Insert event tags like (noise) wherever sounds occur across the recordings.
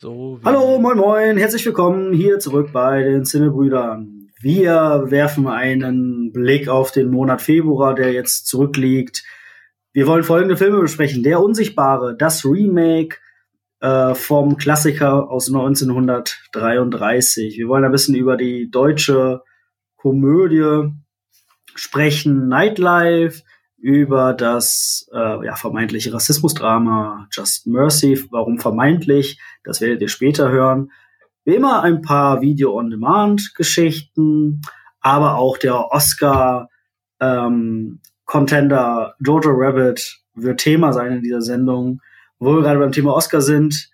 So Hallo, moin moin, herzlich willkommen hier zurück bei den Cinnebrüdern. Wir werfen einen Blick auf den Monat Februar, der jetzt zurückliegt. Wir wollen folgende Filme besprechen. Der Unsichtbare, das Remake äh, vom Klassiker aus 1933. Wir wollen ein bisschen über die deutsche Komödie sprechen, Nightlife, über das äh, ja, vermeintliche Rassismusdrama Just Mercy. Warum vermeintlich? Das werdet ihr später hören. Wie immer ein paar Video-on-Demand-Geschichten, aber auch der Oscar ähm, Jojo Rabbit wird Thema sein in dieser Sendung, wo wir gerade beim Thema Oscar sind.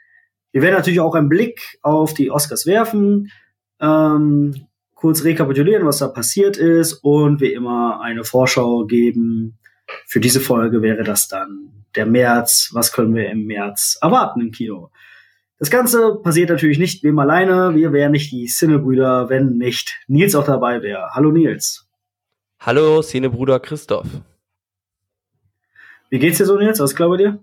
Wir werden natürlich auch einen Blick auf die Oscars werfen, ähm, kurz rekapitulieren, was da passiert ist und wie immer eine Vorschau geben für diese Folge wäre das dann der März. Was können wir im März erwarten im Kino? Das Ganze passiert natürlich nicht wem alleine. Wir wären nicht die Cinebrüder, wenn nicht Nils auch dabei wäre. Hallo Nils. Hallo Cinebruder Christoph. Wie geht's dir so, Nils? Was glaube dir?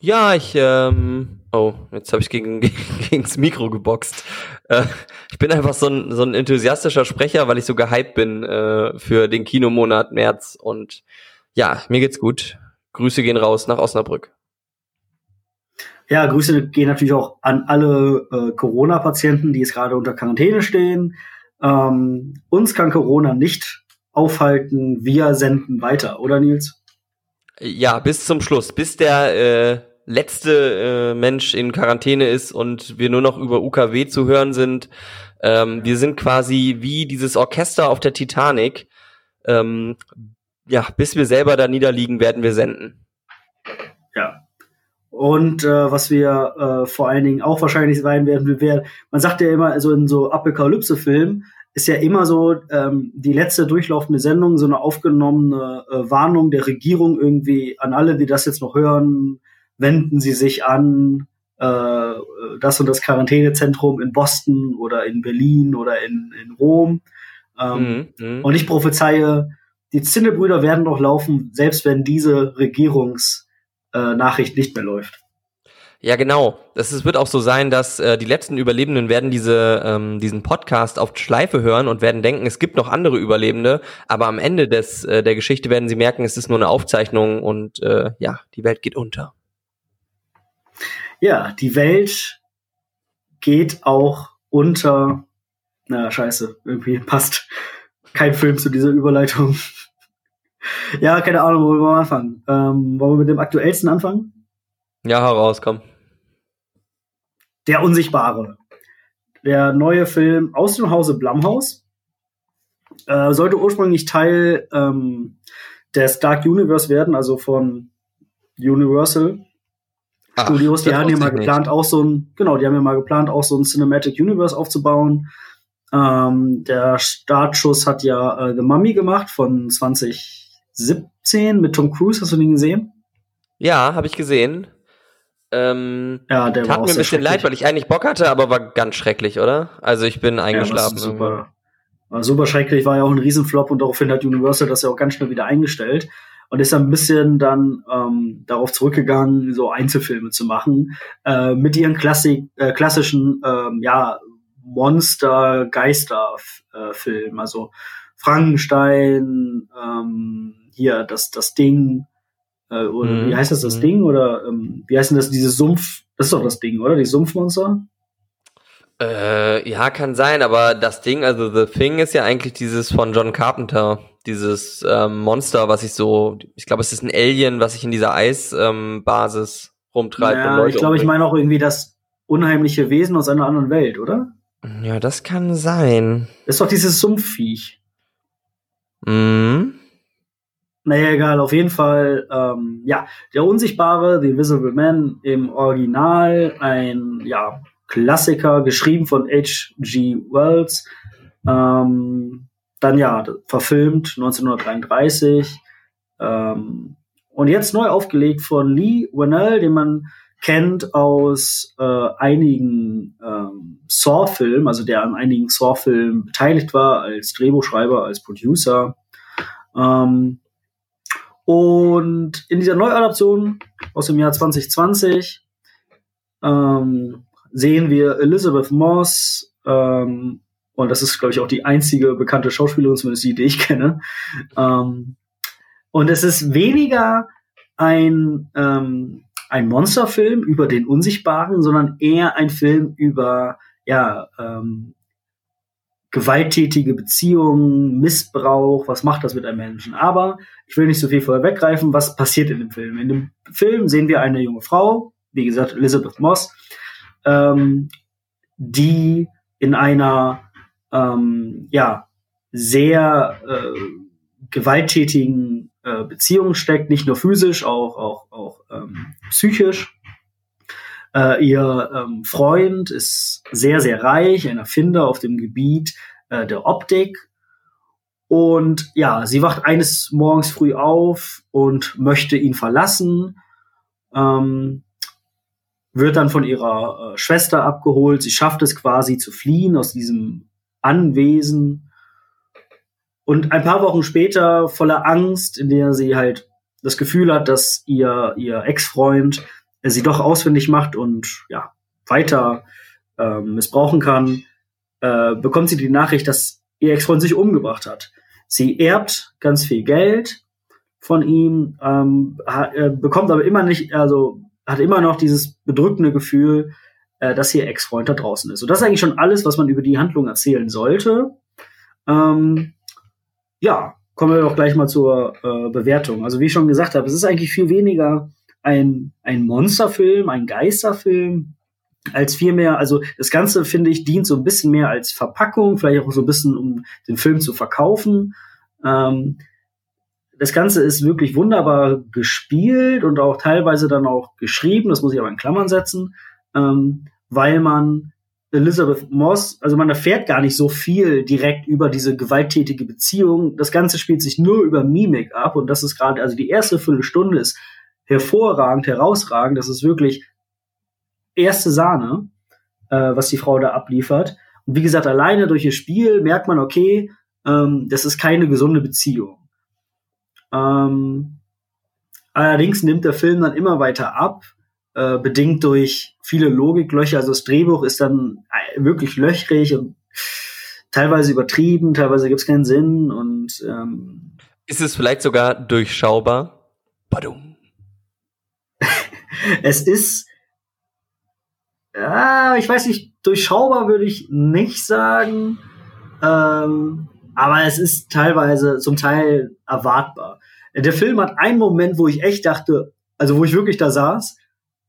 Ja, ich, ähm, oh, jetzt habe ich gegen, (laughs) gegen das Mikro geboxt. Äh, ich bin einfach so ein, so ein enthusiastischer Sprecher, weil ich so gehypt bin äh, für den Kinomonat März und ja, mir geht's gut. Grüße gehen raus nach Osnabrück. Ja, Grüße gehen natürlich auch an alle äh, Corona-Patienten, die jetzt gerade unter Quarantäne stehen. Ähm, uns kann Corona nicht aufhalten. Wir senden weiter, oder Nils? Ja, bis zum Schluss, bis der äh, letzte äh, Mensch in Quarantäne ist und wir nur noch über UKW zu hören sind. Ähm, wir sind quasi wie dieses Orchester auf der Titanic. Ähm, ja, bis wir selber da niederliegen, werden wir senden. Ja. Und äh, was wir äh, vor allen Dingen auch wahrscheinlich sein werden, wir werden, man sagt ja immer, so in so Apokalypse-Filmen ist ja immer so ähm, die letzte durchlaufende Sendung, so eine aufgenommene äh, Warnung der Regierung irgendwie an alle, die das jetzt noch hören, wenden sie sich an äh, das und das Quarantänezentrum in Boston oder in Berlin oder in, in Rom. Ähm, mhm, mh. Und ich prophezeie, die Zinnebrüder werden noch laufen, selbst wenn diese Regierungsnachricht äh, nicht mehr läuft. Ja, genau. Das ist, wird auch so sein, dass äh, die letzten Überlebenden werden diese, ähm, diesen Podcast auf Schleife hören und werden denken, es gibt noch andere Überlebende, aber am Ende des, äh, der Geschichte werden sie merken, es ist nur eine Aufzeichnung und äh, ja, die Welt geht unter. Ja, die Welt geht auch unter. Na, scheiße, irgendwie passt kein Film zu dieser Überleitung. Ja, keine Ahnung, wo wir anfangen. Ähm, wollen wir mit dem aktuellsten anfangen? Ja, heraus, komm. Der Unsichtbare. Der neue Film aus dem Hause Blumhouse. Äh, sollte ursprünglich Teil ähm, des Dark Universe werden, also von Universal Ach, Studios. Die haben ja mal geplant, nicht. auch so ein, genau, die haben ja mal geplant, auch so ein Cinematic Universe aufzubauen. Ähm, der Startschuss hat ja äh, The Mummy gemacht von 2017 mit Tom Cruise. Hast du den gesehen? Ja, habe ich gesehen. Ähm, ja, der tat mir ein bisschen leid, weil ich eigentlich Bock hatte, aber war ganz schrecklich, oder? Also ich bin eingeschlafen. Ja, super, war super schrecklich, war ja auch ein Riesenflop und daraufhin hat Universal das ja auch ganz schnell wieder eingestellt und ist ein bisschen dann ähm, darauf zurückgegangen, so Einzelfilme zu machen äh, mit ihren Klassik, äh, klassischen ähm, ja Monster, Geister-Film. Äh, also Frankenstein, ähm, hier das, das Ding, äh, oder mhm. wie heißt das, das mhm. Ding? Oder ähm, wie heißt denn das, dieses Sumpf? Das ist doch das Ding, oder? Die Sumpfmonster? Äh, ja, kann sein, aber das Ding, also The Thing ist ja eigentlich dieses von John Carpenter, dieses ähm, Monster, was ich so, ich glaube, es ist ein Alien, was sich in dieser Eisbasis ähm, rumtreibt. Ja, und Leute ich glaube, ich meine auch irgendwie das unheimliche Wesen aus einer anderen Welt, oder? Ja, das kann sein. ist doch dieses Sumpfviech. Mhm. Naja, egal, auf jeden Fall, ähm, ja, der Unsichtbare, The Invisible Man im Original, ein, ja, Klassiker, geschrieben von H.G. Wells, ähm, dann ja, verfilmt 1933, ähm, und jetzt neu aufgelegt von Lee Whannell, den man kennt aus äh, einigen ähm, Saw-Filmen, also der an einigen Saw-Filmen beteiligt war, als Drehbuchschreiber, als Producer. Ähm, und in dieser Neuadaption aus dem Jahr 2020 ähm, sehen wir Elizabeth Moss, ähm, und das ist, glaube ich, auch die einzige bekannte Schauspielerin, zumindest die, die ich kenne. Ähm, und es ist weniger ein, ähm, ein Monsterfilm über den Unsichtbaren, sondern eher ein Film über ja, ähm, gewalttätige Beziehungen, Missbrauch, was macht das mit einem Menschen. Aber ich will nicht so viel vorher weggreifen, was passiert in dem Film. In dem Film sehen wir eine junge Frau, wie gesagt, Elizabeth Moss, ähm, die in einer ähm, ja, sehr äh, gewalttätigen äh, Beziehung steckt, nicht nur physisch, auch, auch, auch ähm, psychisch. Äh, ihr ähm, Freund ist sehr, sehr reich, ein Erfinder auf dem Gebiet äh, der Optik. Und ja, sie wacht eines Morgens früh auf und möchte ihn verlassen. Ähm, wird dann von ihrer äh, Schwester abgeholt. Sie schafft es quasi zu fliehen aus diesem Anwesen. Und ein paar Wochen später, voller Angst, in der sie halt das Gefühl hat, dass ihr, ihr Ex-Freund sie doch ausfindig macht und ja, weiter äh, missbrauchen kann, äh, bekommt sie die Nachricht, dass ihr Ex-Freund sich umgebracht hat. Sie erbt ganz viel Geld von ihm, ähm, hat, äh, bekommt aber immer nicht, also hat immer noch dieses bedrückende Gefühl, äh, dass ihr Ex-Freund da draußen ist. Und das ist eigentlich schon alles, was man über die Handlung erzählen sollte. Ähm, ja, kommen wir doch gleich mal zur äh, Bewertung. Also wie ich schon gesagt habe, es ist eigentlich viel weniger ein, ein Monsterfilm, ein Geisterfilm, als vielmehr, also das Ganze, finde ich, dient so ein bisschen mehr als Verpackung, vielleicht auch so ein bisschen, um den Film zu verkaufen. Ähm, das Ganze ist wirklich wunderbar gespielt und auch teilweise dann auch geschrieben, das muss ich aber in Klammern setzen, ähm, weil man Elizabeth Moss, also man erfährt gar nicht so viel direkt über diese gewalttätige Beziehung. Das Ganze spielt sich nur über Mimik ab und das ist gerade, also die erste Viertelstunde ist hervorragend, herausragend. Das ist wirklich erste Sahne, äh, was die Frau da abliefert. Und wie gesagt, alleine durch ihr Spiel merkt man, okay, ähm, das ist keine gesunde Beziehung. Ähm, allerdings nimmt der Film dann immer weiter ab, äh, bedingt durch viele Logiklöcher. Also das Drehbuch ist dann äh, wirklich löchrig und teilweise übertrieben, teilweise gibt es keinen Sinn und ähm, ist es vielleicht sogar durchschaubar? Badum. Es ist ja, ich weiß nicht, durchschaubar würde ich nicht sagen. Ähm, aber es ist teilweise zum Teil erwartbar. Der Film hat einen Moment, wo ich echt dachte, also wo ich wirklich da saß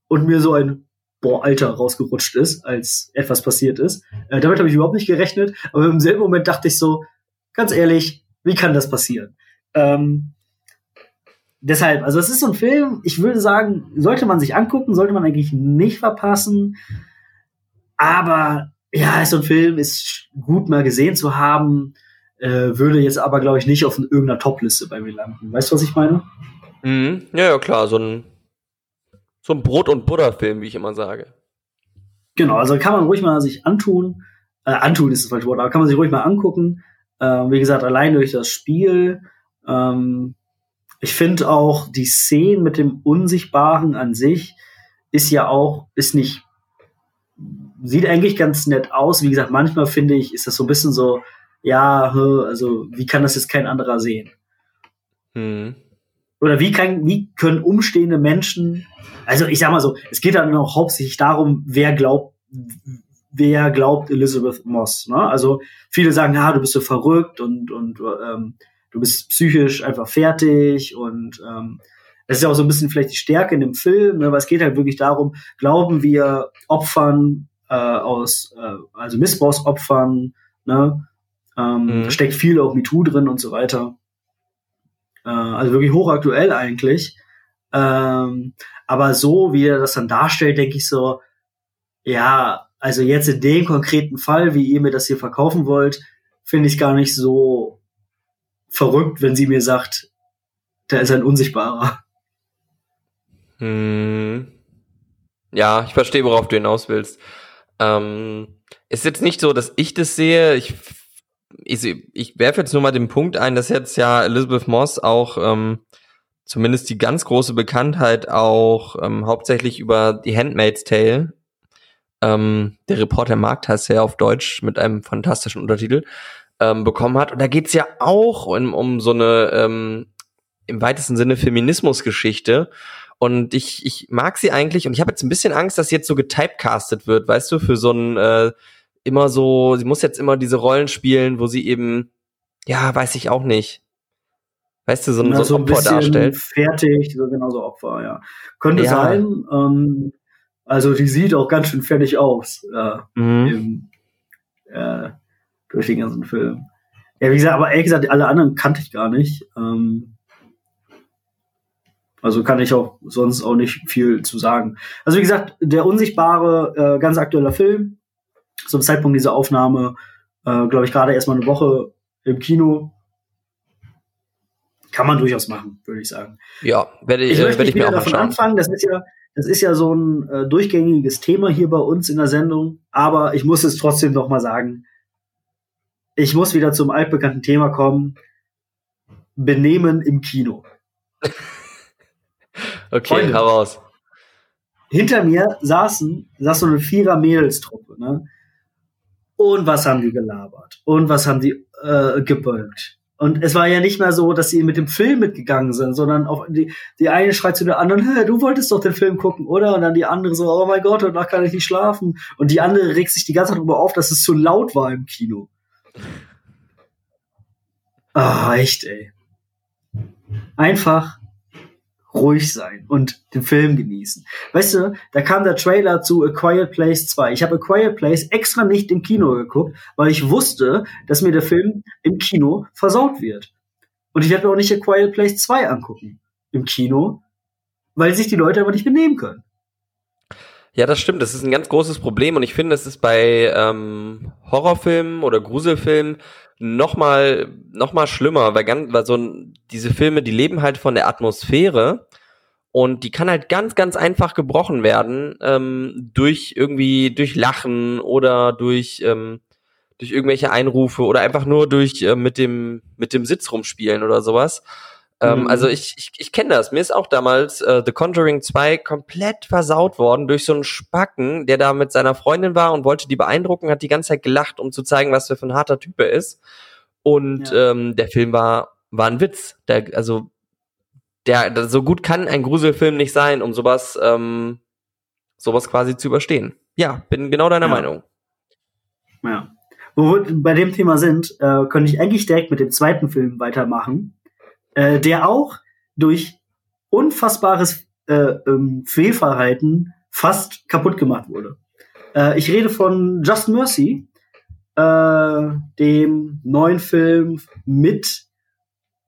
und mir so ein Boah, Alter rausgerutscht ist, als etwas passiert ist. Äh, damit habe ich überhaupt nicht gerechnet, aber im selben Moment dachte ich so, ganz ehrlich, wie kann das passieren? Ähm, deshalb, also es ist so ein Film, ich würde sagen, sollte man sich angucken, sollte man eigentlich nicht verpassen. Aber ja, ist so ein Film, ist gut mal gesehen zu haben, äh, würde jetzt aber, glaube ich, nicht auf irgendeiner Top-Liste bei mir landen. Weißt du, was ich meine? Mhm. Ja, ja, klar, so ein, so ein Brot- und Butter-Film, wie ich immer sage. Genau, also kann man ruhig mal sich antun. Äh, antun ist das falsche Wort, aber kann man sich ruhig mal angucken. Äh, wie gesagt, allein durch das Spiel. Ähm, ich finde auch die Szene mit dem Unsichtbaren an sich ist ja auch, ist nicht, sieht eigentlich ganz nett aus. Wie gesagt, manchmal finde ich, ist das so ein bisschen so, ja, also wie kann das jetzt kein anderer sehen? Hm. Oder wie kann, wie können umstehende Menschen, also ich sag mal so, es geht dann auch hauptsächlich darum, wer glaubt, wer glaubt Elizabeth Moss. Ne? Also viele sagen, ja, du bist so verrückt und und ähm, du bist psychisch einfach fertig und ähm, das ist ja auch so ein bisschen vielleicht die Stärke in dem Film, ne, weil es geht halt wirklich darum, glauben wir Opfern äh, aus, äh, also Missbrauchsopfern, ne, ähm, mhm. steckt viel auch MeToo drin und so weiter. Äh, also wirklich hochaktuell eigentlich. Ähm, aber so, wie er das dann darstellt, denke ich so, ja, also jetzt in dem konkreten Fall, wie ihr mir das hier verkaufen wollt, finde ich gar nicht so verrückt, wenn sie mir sagt, da ist ein Unsichtbarer. Hm. Ja, ich verstehe, worauf du hinaus willst. Ähm, ist jetzt nicht so, dass ich das sehe. Ich, ich, ich werfe jetzt nur mal den Punkt ein, dass jetzt ja Elizabeth Moss auch ähm, zumindest die ganz große Bekanntheit auch ähm, hauptsächlich über die Handmaid's Tale ähm, der Reporter Markt heißt ja auf Deutsch mit einem fantastischen Untertitel, ähm, bekommen hat. Und da geht's ja auch um, um so eine ähm, im weitesten Sinne Feminismusgeschichte. Und ich, ich mag sie eigentlich und ich habe jetzt ein bisschen Angst, dass sie jetzt so getypecastet wird, weißt du, für so ein äh, immer so, sie muss jetzt immer diese Rollen spielen, wo sie eben, ja, weiß ich auch nicht. Weißt du, so, ja, so ein Opfer darstellt. Fertig, so genauso Opfer, ja. Könnte ja. sein. Ähm, also die sieht auch ganz schön fertig aus. Äh, mhm. im, äh, durch den ganzen Film. Ja, wie gesagt, aber ehrlich gesagt, alle anderen kannte ich gar nicht. Ähm, also kann ich auch sonst auch nicht viel zu sagen. Also wie gesagt, der unsichtbare, äh, ganz aktueller Film. Zum Zeitpunkt dieser Aufnahme, äh, glaube ich, gerade erstmal eine Woche im Kino. Kann man durchaus machen, würde ich sagen. Ja, werde ich, ich, möchte werde ich mir auch davon anschauen. anfangen. Das ist ja, das ist ja so ein äh, durchgängiges Thema hier bei uns in der Sendung. Aber ich muss es trotzdem noch mal sagen ich muss wieder zum altbekannten Thema kommen. Benehmen im Kino. (laughs) okay, Freunde, heraus. Hinter mir saßen, saß so eine vierer Mädelstruppe, ne? Und was haben die gelabert? Und was haben die äh, gebölkt? Und es war ja nicht mehr so, dass sie mit dem Film mitgegangen sind, sondern auch die, die eine schreit zu der anderen, hey, du wolltest doch den Film gucken, oder? Und dann die andere so, oh mein Gott, danach kann ich nicht schlafen. Und die andere regt sich die ganze Zeit darüber auf, dass es zu laut war im Kino. Ah, echt, ey. Einfach ruhig sein und den Film genießen. Weißt du, da kam der Trailer zu A Quiet Place 2. Ich habe A Quiet Place extra nicht im Kino geguckt, weil ich wusste, dass mir der Film im Kino versaut wird. Und ich werde mir auch nicht A Quiet Place 2 angucken im Kino, weil sich die Leute aber nicht benehmen können. Ja, das stimmt. Das ist ein ganz großes Problem und ich finde, es ist bei ähm, Horrorfilmen oder Gruselfilmen noch mal noch mal schlimmer, weil ganz weil so diese Filme, die leben halt von der Atmosphäre und die kann halt ganz ganz einfach gebrochen werden ähm, durch irgendwie durch Lachen oder durch ähm, durch irgendwelche Einrufe oder einfach nur durch äh, mit dem mit dem Sitz rumspielen oder sowas. Ähm, mhm. Also ich, ich, ich kenne das. Mir ist auch damals äh, The Conjuring 2 komplett versaut worden durch so einen Spacken, der da mit seiner Freundin war und wollte die beeindrucken, hat die ganze Zeit gelacht, um zu zeigen, was für ein harter Typ er ist. Und ja. ähm, der Film war, war ein Witz. Der, also der, so gut kann ein Gruselfilm nicht sein, um sowas, ähm, sowas quasi zu überstehen. Ja, bin genau deiner ja. Meinung. Ja. Wo wir bei dem Thema sind, äh, könnte ich eigentlich direkt mit dem zweiten Film weitermachen äh, der auch durch unfassbares äh, ähm, Fehlverhalten fast kaputt gemacht wurde. Äh, ich rede von Just Mercy, äh, dem neuen Film mit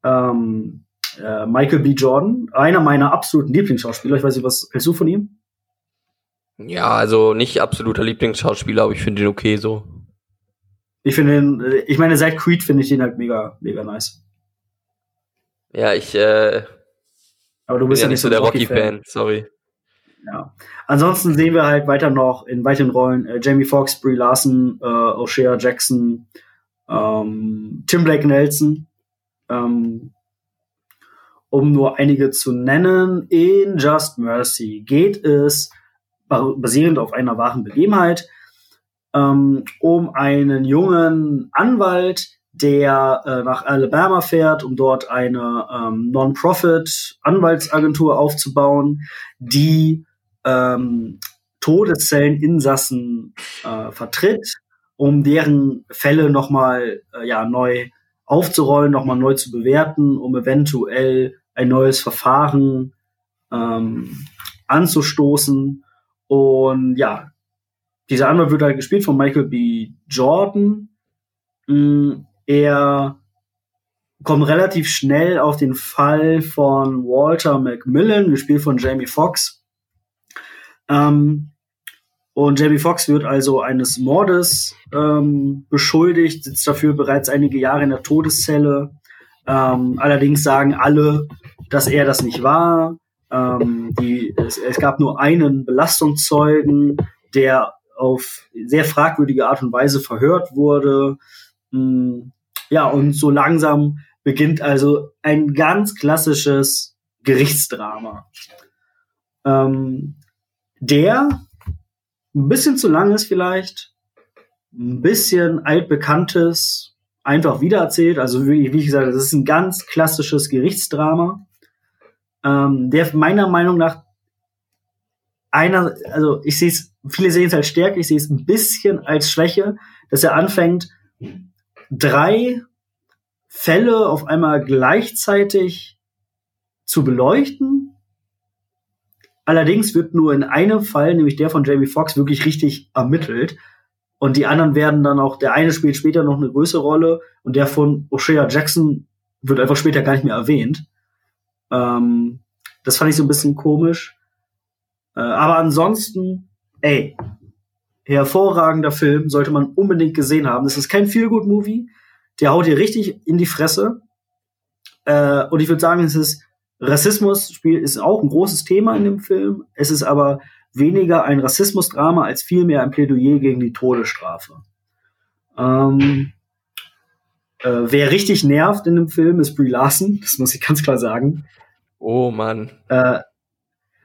ähm, äh, Michael B. Jordan, einer meiner absoluten Lieblingsschauspieler. Ich weiß nicht, was hältst du von ihm? Ja, also nicht absoluter Lieblingsschauspieler, aber ich finde ihn okay so. Ich finde ihn, äh, ich meine, seit Creed finde ich ihn halt mega, mega nice. Ja, ich äh, aber du bist ja, nicht so der Rocky-Fan, Rocky sorry. Ja. Ansonsten sehen wir halt weiter noch in weiteren Rollen äh, Jamie Foxx, Brie Larson, äh, O'Shea Jackson, ähm, Tim Blake Nelson, ähm, um nur einige zu nennen. In Just Mercy geht es basierend auf einer wahren Begebenheit ähm, um einen jungen Anwalt, der äh, nach Alabama fährt, um dort eine ähm, Non-Profit-Anwaltsagentur aufzubauen, die ähm, Todeszelleninsassen äh, vertritt, um deren Fälle nochmal äh, ja, neu aufzurollen, nochmal neu zu bewerten, um eventuell ein neues Verfahren ähm, anzustoßen. Und ja, dieser Anwalt wird halt gespielt von Michael B. Jordan. Er kommt relativ schnell auf den Fall von Walter Macmillan, gespielt von Jamie Foxx. Ähm, und Jamie Foxx wird also eines Mordes ähm, beschuldigt, sitzt dafür bereits einige Jahre in der Todeszelle. Ähm, allerdings sagen alle, dass er das nicht war. Ähm, die, es, es, gab nur einen Belastungszeugen, der auf sehr fragwürdige Art und Weise verhört wurde. Hm, ja, und so langsam beginnt also ein ganz klassisches Gerichtsdrama. Ähm, der ein bisschen zu lang ist vielleicht, ein bisschen altbekanntes, einfach wiedererzählt. Also wie, wie gesagt, das ist ein ganz klassisches Gerichtsdrama, ähm, der meiner Meinung nach einer, also ich sehe es, viele sehen es als Stärke, ich sehe es ein bisschen als Schwäche, dass er anfängt, drei Fälle auf einmal gleichzeitig zu beleuchten. Allerdings wird nur in einem Fall, nämlich der von Jamie Foxx, wirklich richtig ermittelt. Und die anderen werden dann auch, der eine spielt später noch eine größere Rolle und der von O'Shea Jackson wird einfach später gar nicht mehr erwähnt. Ähm, das fand ich so ein bisschen komisch. Äh, aber ansonsten, ey, hervorragender Film, sollte man unbedingt gesehen haben. Das ist kein Feel-Good-Movie. Der haut dir richtig in die Fresse. Äh, und ich würde sagen, es ist Rassismus ist auch ein großes Thema in dem Film. Es ist aber weniger ein Rassismusdrama als vielmehr ein Plädoyer gegen die Todesstrafe. Ähm, äh, wer richtig nervt in dem Film ist Brie Larson, das muss ich ganz klar sagen. Oh Mann. Äh,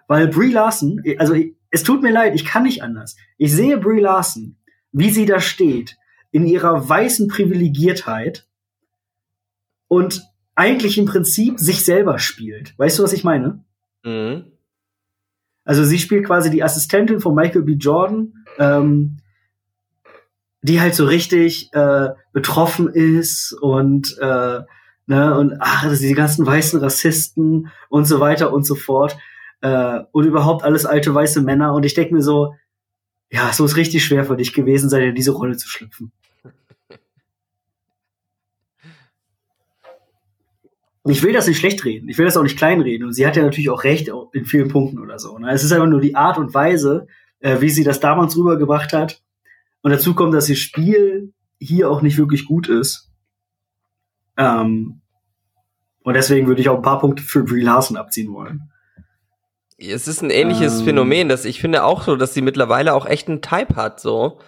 weil Brie Larson, also es tut mir leid, ich kann nicht anders. Ich sehe Brie Larson, wie sie da steht, in ihrer weißen Privilegiertheit und eigentlich im Prinzip sich selber spielt. Weißt du, was ich meine? Mhm. Also sie spielt quasi die Assistentin von Michael B. Jordan, ähm, die halt so richtig äh, betroffen ist und äh, ne und ach, also die ganzen weißen Rassisten und so weiter und so fort äh, und überhaupt alles alte weiße Männer. Und ich denke mir so, ja, es muss richtig schwer für dich gewesen sein, in diese Rolle zu schlüpfen. Ich will das nicht schlecht reden. Ich will das auch nicht kleinreden. Und sie hat ja natürlich auch recht in vielen Punkten oder so. Ne? Es ist einfach nur die Art und Weise, äh, wie sie das damals rübergebracht hat. Und dazu kommt, dass ihr Spiel hier auch nicht wirklich gut ist. Ähm, und deswegen würde ich auch ein paar Punkte für Brie Larson abziehen wollen. Es ist ein ähnliches ähm, Phänomen, dass ich finde auch so, dass sie mittlerweile auch echt einen Type hat, so.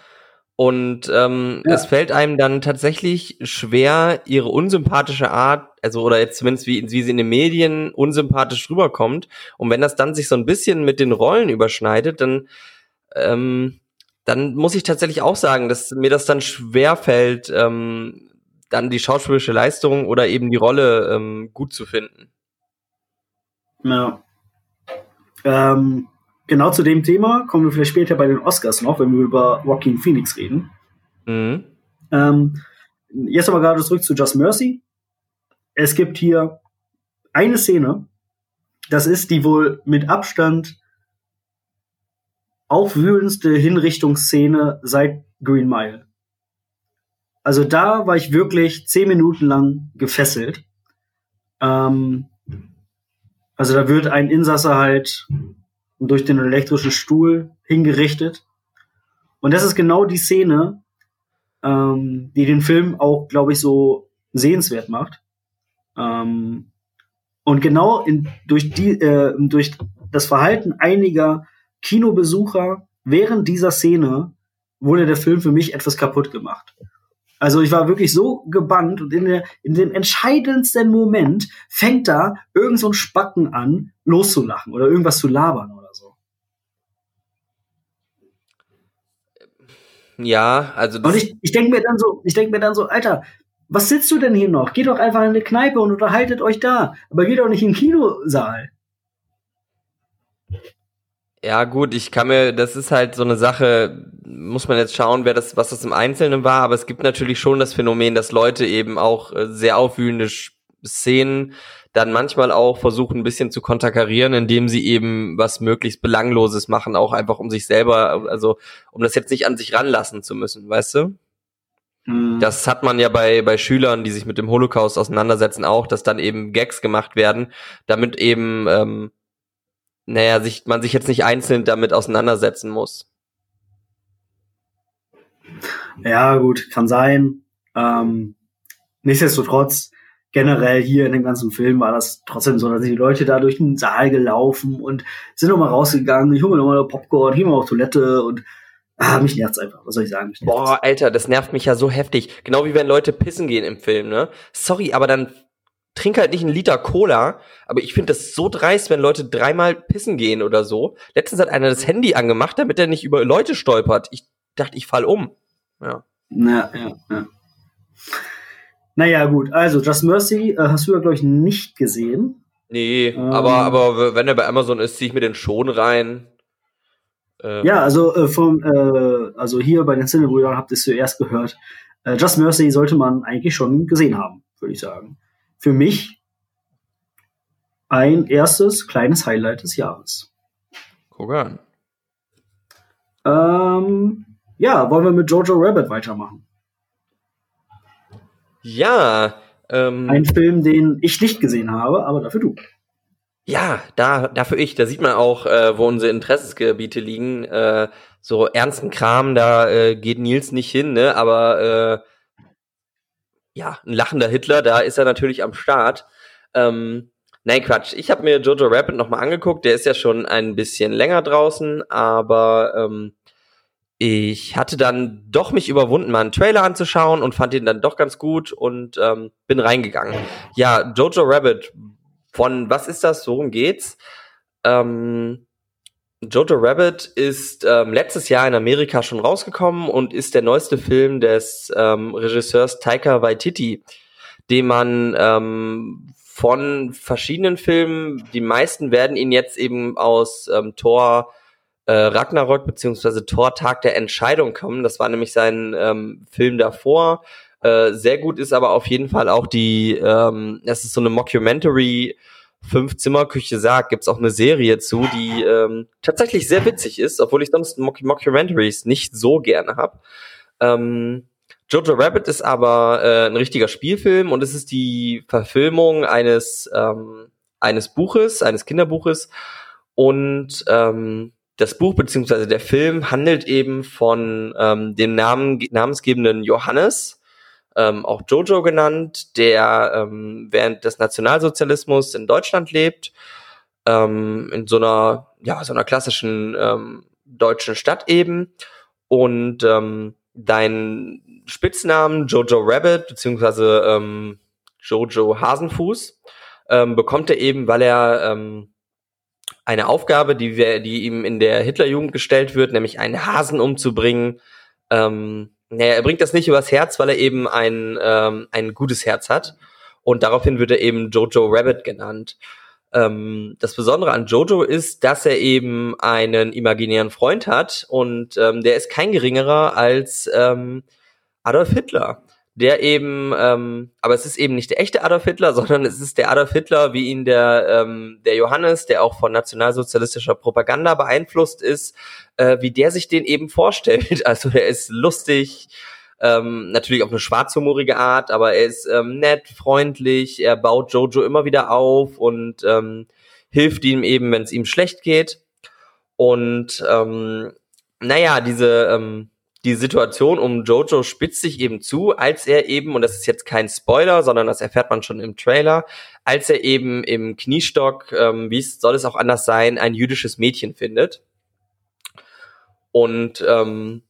Und ähm, ja. es fällt einem dann tatsächlich schwer, ihre unsympathische Art, also oder jetzt zumindest wie, wie sie in den Medien unsympathisch rüberkommt. Und wenn das dann sich so ein bisschen mit den Rollen überschneidet, dann ähm, dann muss ich tatsächlich auch sagen, dass mir das dann schwer fällt, ähm, dann die schauspielerische Leistung oder eben die Rolle ähm, gut zu finden. Ja. Ähm, genau zu dem Thema kommen wir vielleicht später bei den Oscars noch, wenn wir über Joaquin Phoenix reden. Mhm. Ähm, jetzt aber gerade zurück zu Just Mercy. Es gibt hier eine Szene, das ist die wohl mit Abstand aufwühlendste Hinrichtungsszene seit Green Mile. Also da war ich wirklich zehn Minuten lang gefesselt. Ähm, also da wird ein Insasse halt durch den elektrischen Stuhl hingerichtet. Und das ist genau die Szene, ähm, die den Film auch, glaube ich, so sehenswert macht. Ähm, und genau in, durch, die, äh, durch das Verhalten einiger Kinobesucher während dieser Szene wurde der Film für mich etwas kaputt gemacht. Also ich war wirklich so gebannt und in, der, in dem entscheidendsten Moment fängt da irgend so ein Spacken an, loszulachen oder irgendwas zu labern oder so. Ja, also. Und ich, ich denke mir dann so, ich denke mir dann so, Alter, was sitzt du denn hier noch? Geht doch einfach in eine Kneipe und unterhaltet euch da. Aber geht doch nicht in den Kinosaal. Ja, gut, ich kann mir, das ist halt so eine Sache, muss man jetzt schauen, wer das, was das im Einzelnen war, aber es gibt natürlich schon das Phänomen, dass Leute eben auch äh, sehr aufwühlende Szenen dann manchmal auch versuchen, ein bisschen zu konterkarieren, indem sie eben was möglichst Belangloses machen, auch einfach um sich selber, also um das jetzt nicht an sich ranlassen zu müssen, weißt du? Mhm. Das hat man ja bei, bei Schülern, die sich mit dem Holocaust auseinandersetzen, auch, dass dann eben Gags gemacht werden, damit eben ähm, naja, sich, man sich jetzt nicht einzeln damit auseinandersetzen muss. Ja, gut, kann sein. Ähm, nichtsdestotrotz, generell hier in dem ganzen Film war das trotzdem so, dass die Leute da durch den Saal gelaufen und sind nochmal rausgegangen. Ich hole mir nochmal Popcorn, hier mal auf Toilette und ah, mich nervt's einfach. Was soll ich sagen? Boah, Alter, das nervt mich ja so heftig. Genau wie wenn Leute pissen gehen im Film, ne? Sorry, aber dann trinke halt nicht einen Liter Cola, aber ich finde das so dreist, wenn Leute dreimal pissen gehen oder so. Letztens hat einer das Handy angemacht, damit er nicht über Leute stolpert. Ich dachte, ich fall um. Ja. Na, ja, ja. Naja, gut. Also, Just Mercy äh, hast du ja, glaube ich, nicht gesehen. Nee, ähm, aber, aber wenn er bei Amazon ist, ziehe ich mir den schon rein. Ähm. Ja, also äh, vom, äh, also hier bei den Cinebrüdern habt ihr es zuerst gehört. Äh, Just Mercy sollte man eigentlich schon gesehen haben, würde ich sagen. Für mich ein erstes kleines Highlight des Jahres. Guck an. Ähm, ja, wollen wir mit Jojo Rabbit weitermachen? Ja. Ähm, Ein Film, den ich nicht gesehen habe, aber dafür du. Ja, da, dafür ich. Da sieht man auch, äh, wo unsere Interessensgebiete liegen. Äh, so ernsten Kram, da äh, geht Nils nicht hin, ne? Aber äh, ja, ein lachender Hitler, da ist er natürlich am Start. Ähm, nein, Quatsch. Ich habe mir Jojo Rabbit nochmal angeguckt. Der ist ja schon ein bisschen länger draußen, aber ähm, ich hatte dann doch mich überwunden, mal einen Trailer anzuschauen und fand ihn dann doch ganz gut und ähm, bin reingegangen. Ja, Jojo Rabbit, von was ist das, worum geht's? Ähm, Jojo Rabbit ist ähm, letztes Jahr in Amerika schon rausgekommen und ist der neueste Film des ähm, Regisseurs Taika Waititi, den man ähm, von verschiedenen Filmen, die meisten werden ihn jetzt eben aus ähm, Thor äh, Ragnarok beziehungsweise Thor Tag der Entscheidung kommen. Das war nämlich sein ähm, Film davor. Äh, sehr gut ist aber auf jeden Fall auch die, ähm, das ist so eine Mockumentary, fünf Zimmerküche sagt, gibt's auch eine Serie zu, die ähm, tatsächlich sehr witzig ist, obwohl ich sonst Mock Mockumentaries nicht so gerne hab. Ähm, Jojo Rabbit ist aber äh, ein richtiger Spielfilm und es ist die Verfilmung eines ähm, eines Buches, eines Kinderbuches und ähm, das Buch beziehungsweise der Film handelt eben von ähm, dem Namen, namensgebenden Johannes, ähm, auch Jojo genannt, der ähm, während des Nationalsozialismus in Deutschland lebt, ähm, in so einer, ja, so einer klassischen ähm, deutschen Stadt eben. Und ähm, dein Spitznamen Jojo Rabbit beziehungsweise ähm, Jojo Hasenfuß ähm, bekommt er eben, weil er ähm, eine Aufgabe, die, wir, die ihm in der Hitlerjugend gestellt wird, nämlich einen Hasen umzubringen. Ähm, naja, er bringt das nicht übers Herz, weil er eben ein, ähm, ein gutes Herz hat. Und daraufhin wird er eben Jojo Rabbit genannt. Ähm, das Besondere an Jojo ist, dass er eben einen imaginären Freund hat und ähm, der ist kein geringerer als ähm, Adolf Hitler der eben, ähm, aber es ist eben nicht der echte Adolf Hitler, sondern es ist der Adolf Hitler, wie ihn der, ähm, der Johannes, der auch von nationalsozialistischer Propaganda beeinflusst ist, äh, wie der sich den eben vorstellt. (laughs) Also er ist lustig, ähm, natürlich auf eine schwarzhumorige Art, aber er ist ähm, nett, freundlich, er baut Jojo immer wieder auf und ähm, hilft ihm eben, wenn es ihm schlecht geht. Und ähm, naja, diese ähm, die Situation um Jojo spitzt sich eben zu, als er eben, und das ist jetzt kein Spoiler, sondern das erfährt man schon im Trailer, als er eben im Kniestock, ähm, wie soll es auch anders sein, ein jüdisches Mädchen findet. Und ähm,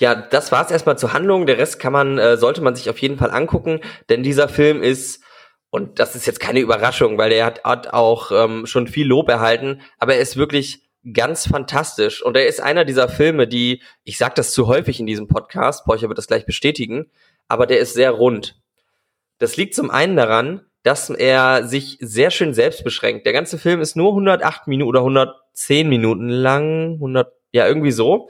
ja, das war's erstmal zur Handlung. Der Rest kann man, äh, sollte man sich auf jeden Fall angucken, denn dieser Film ist, und das ist jetzt keine Überraschung, weil er hat, hat auch ähm, schon viel Lob erhalten, aber er ist wirklich ganz fantastisch. Und er ist einer dieser Filme, die, ich sag das zu häufig in diesem Podcast, Porcher wird das gleich bestätigen, aber der ist sehr rund. Das liegt zum einen daran, dass er sich sehr schön selbst beschränkt. Der ganze Film ist nur 108 Minuten oder 110 Minuten lang, 100, ja, irgendwie so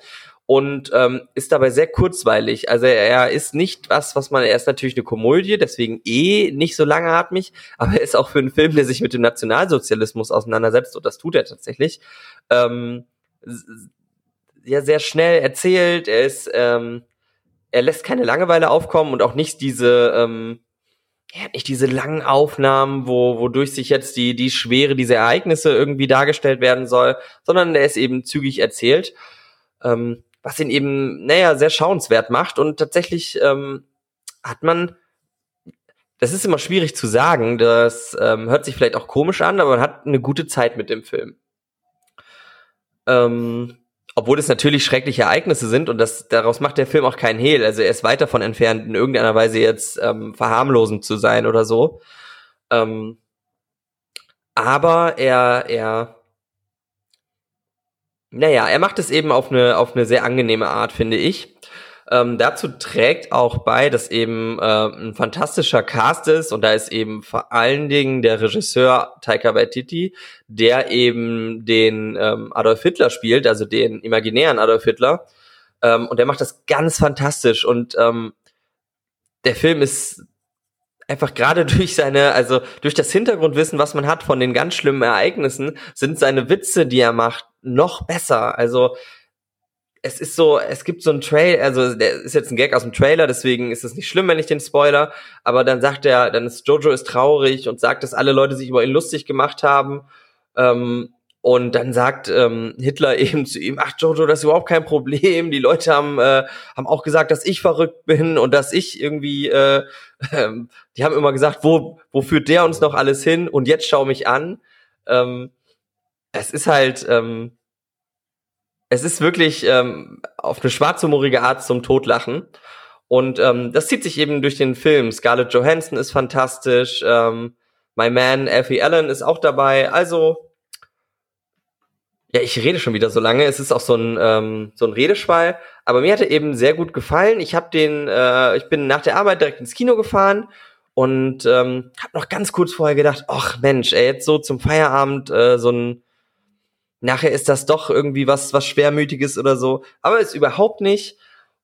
und ähm, ist dabei sehr kurzweilig. Also er ist nicht was, was man, er ist natürlich eine Komödie, deswegen eh nicht so lange hat mich, (laughs) aber er ist auch für einen Film, der sich mit dem Nationalsozialismus auseinandersetzt, und das tut er tatsächlich, ähm, ja, sehr schnell erzählt, er ist, ähm, er lässt keine Langeweile aufkommen und auch nicht diese, ähm, ja, nicht diese langen Aufnahmen, wo, wodurch sich jetzt die, die Schwere dieser Ereignisse irgendwie dargestellt werden soll, sondern er ist eben zügig erzählt. Ähm, was ihn eben, naja, sehr schauenswert macht. Und tatsächlich ähm, hat man, das ist immer schwierig zu sagen, das ähm, hört sich vielleicht auch komisch an, aber man hat eine gute Zeit mit dem Film. Ähm, obwohl es natürlich schreckliche Ereignisse sind und das, daraus macht der Film auch keinen Hehl. Also er ist weit davon entfernt, in irgendeiner Weise jetzt ähm, verharmlosend zu sein oder so. Ähm, aber er, er, naja, er macht es eben auf eine, auf eine sehr angenehme Art, finde ich. Ähm, dazu trägt auch bei, dass eben äh, ein fantastischer Cast ist und da ist eben vor allen Dingen der Regisseur Taika Waititi, der eben den ähm, Adolf Hitler spielt, also den imaginären Adolf Hitler. Ähm, und der macht das ganz fantastisch und ähm, der Film ist einfach gerade (laughs) durch seine, also durch das Hintergrundwissen, was man hat von den ganz schlimmen Ereignissen, sind seine Witze, die er macht, noch besser. Also es ist so, es gibt so einen Trail, also der ist jetzt ein Gag aus dem Trailer, deswegen ist es nicht schlimm, wenn ich den spoiler, aber dann sagt er, dann ist Jojo ist traurig und sagt, dass alle Leute sich über ihn lustig gemacht haben. Ähm, und dann sagt ähm, Hitler (laughs) eben zu ihm, ach Jojo, das ist überhaupt kein Problem. Die Leute haben, äh, haben auch gesagt, dass ich verrückt bin und dass ich irgendwie, äh, (laughs) äh, die haben immer gesagt, wo, wo führt der uns noch alles hin? Und jetzt schau mich an. Ähm, es ist halt, ähm, es ist wirklich ähm, auf eine schwarzhumorige Art zum Totlachen. Und ähm, das zieht sich eben durch den Film. Scarlett Johansson ist fantastisch. Ähm, My Man, Alfie Allen ist auch dabei. Also, ja, ich rede schon wieder so lange. Es ist auch so ein, ähm, so ein Redeschwall. Aber mir hat er eben sehr gut gefallen. Ich habe den, äh, ich bin nach der Arbeit direkt ins Kino gefahren und ähm, habe noch ganz kurz vorher gedacht, ach Mensch, ey, jetzt so zum Feierabend äh, so ein nachher ist das doch irgendwie was, was Schwermütiges oder so. Aber ist überhaupt nicht.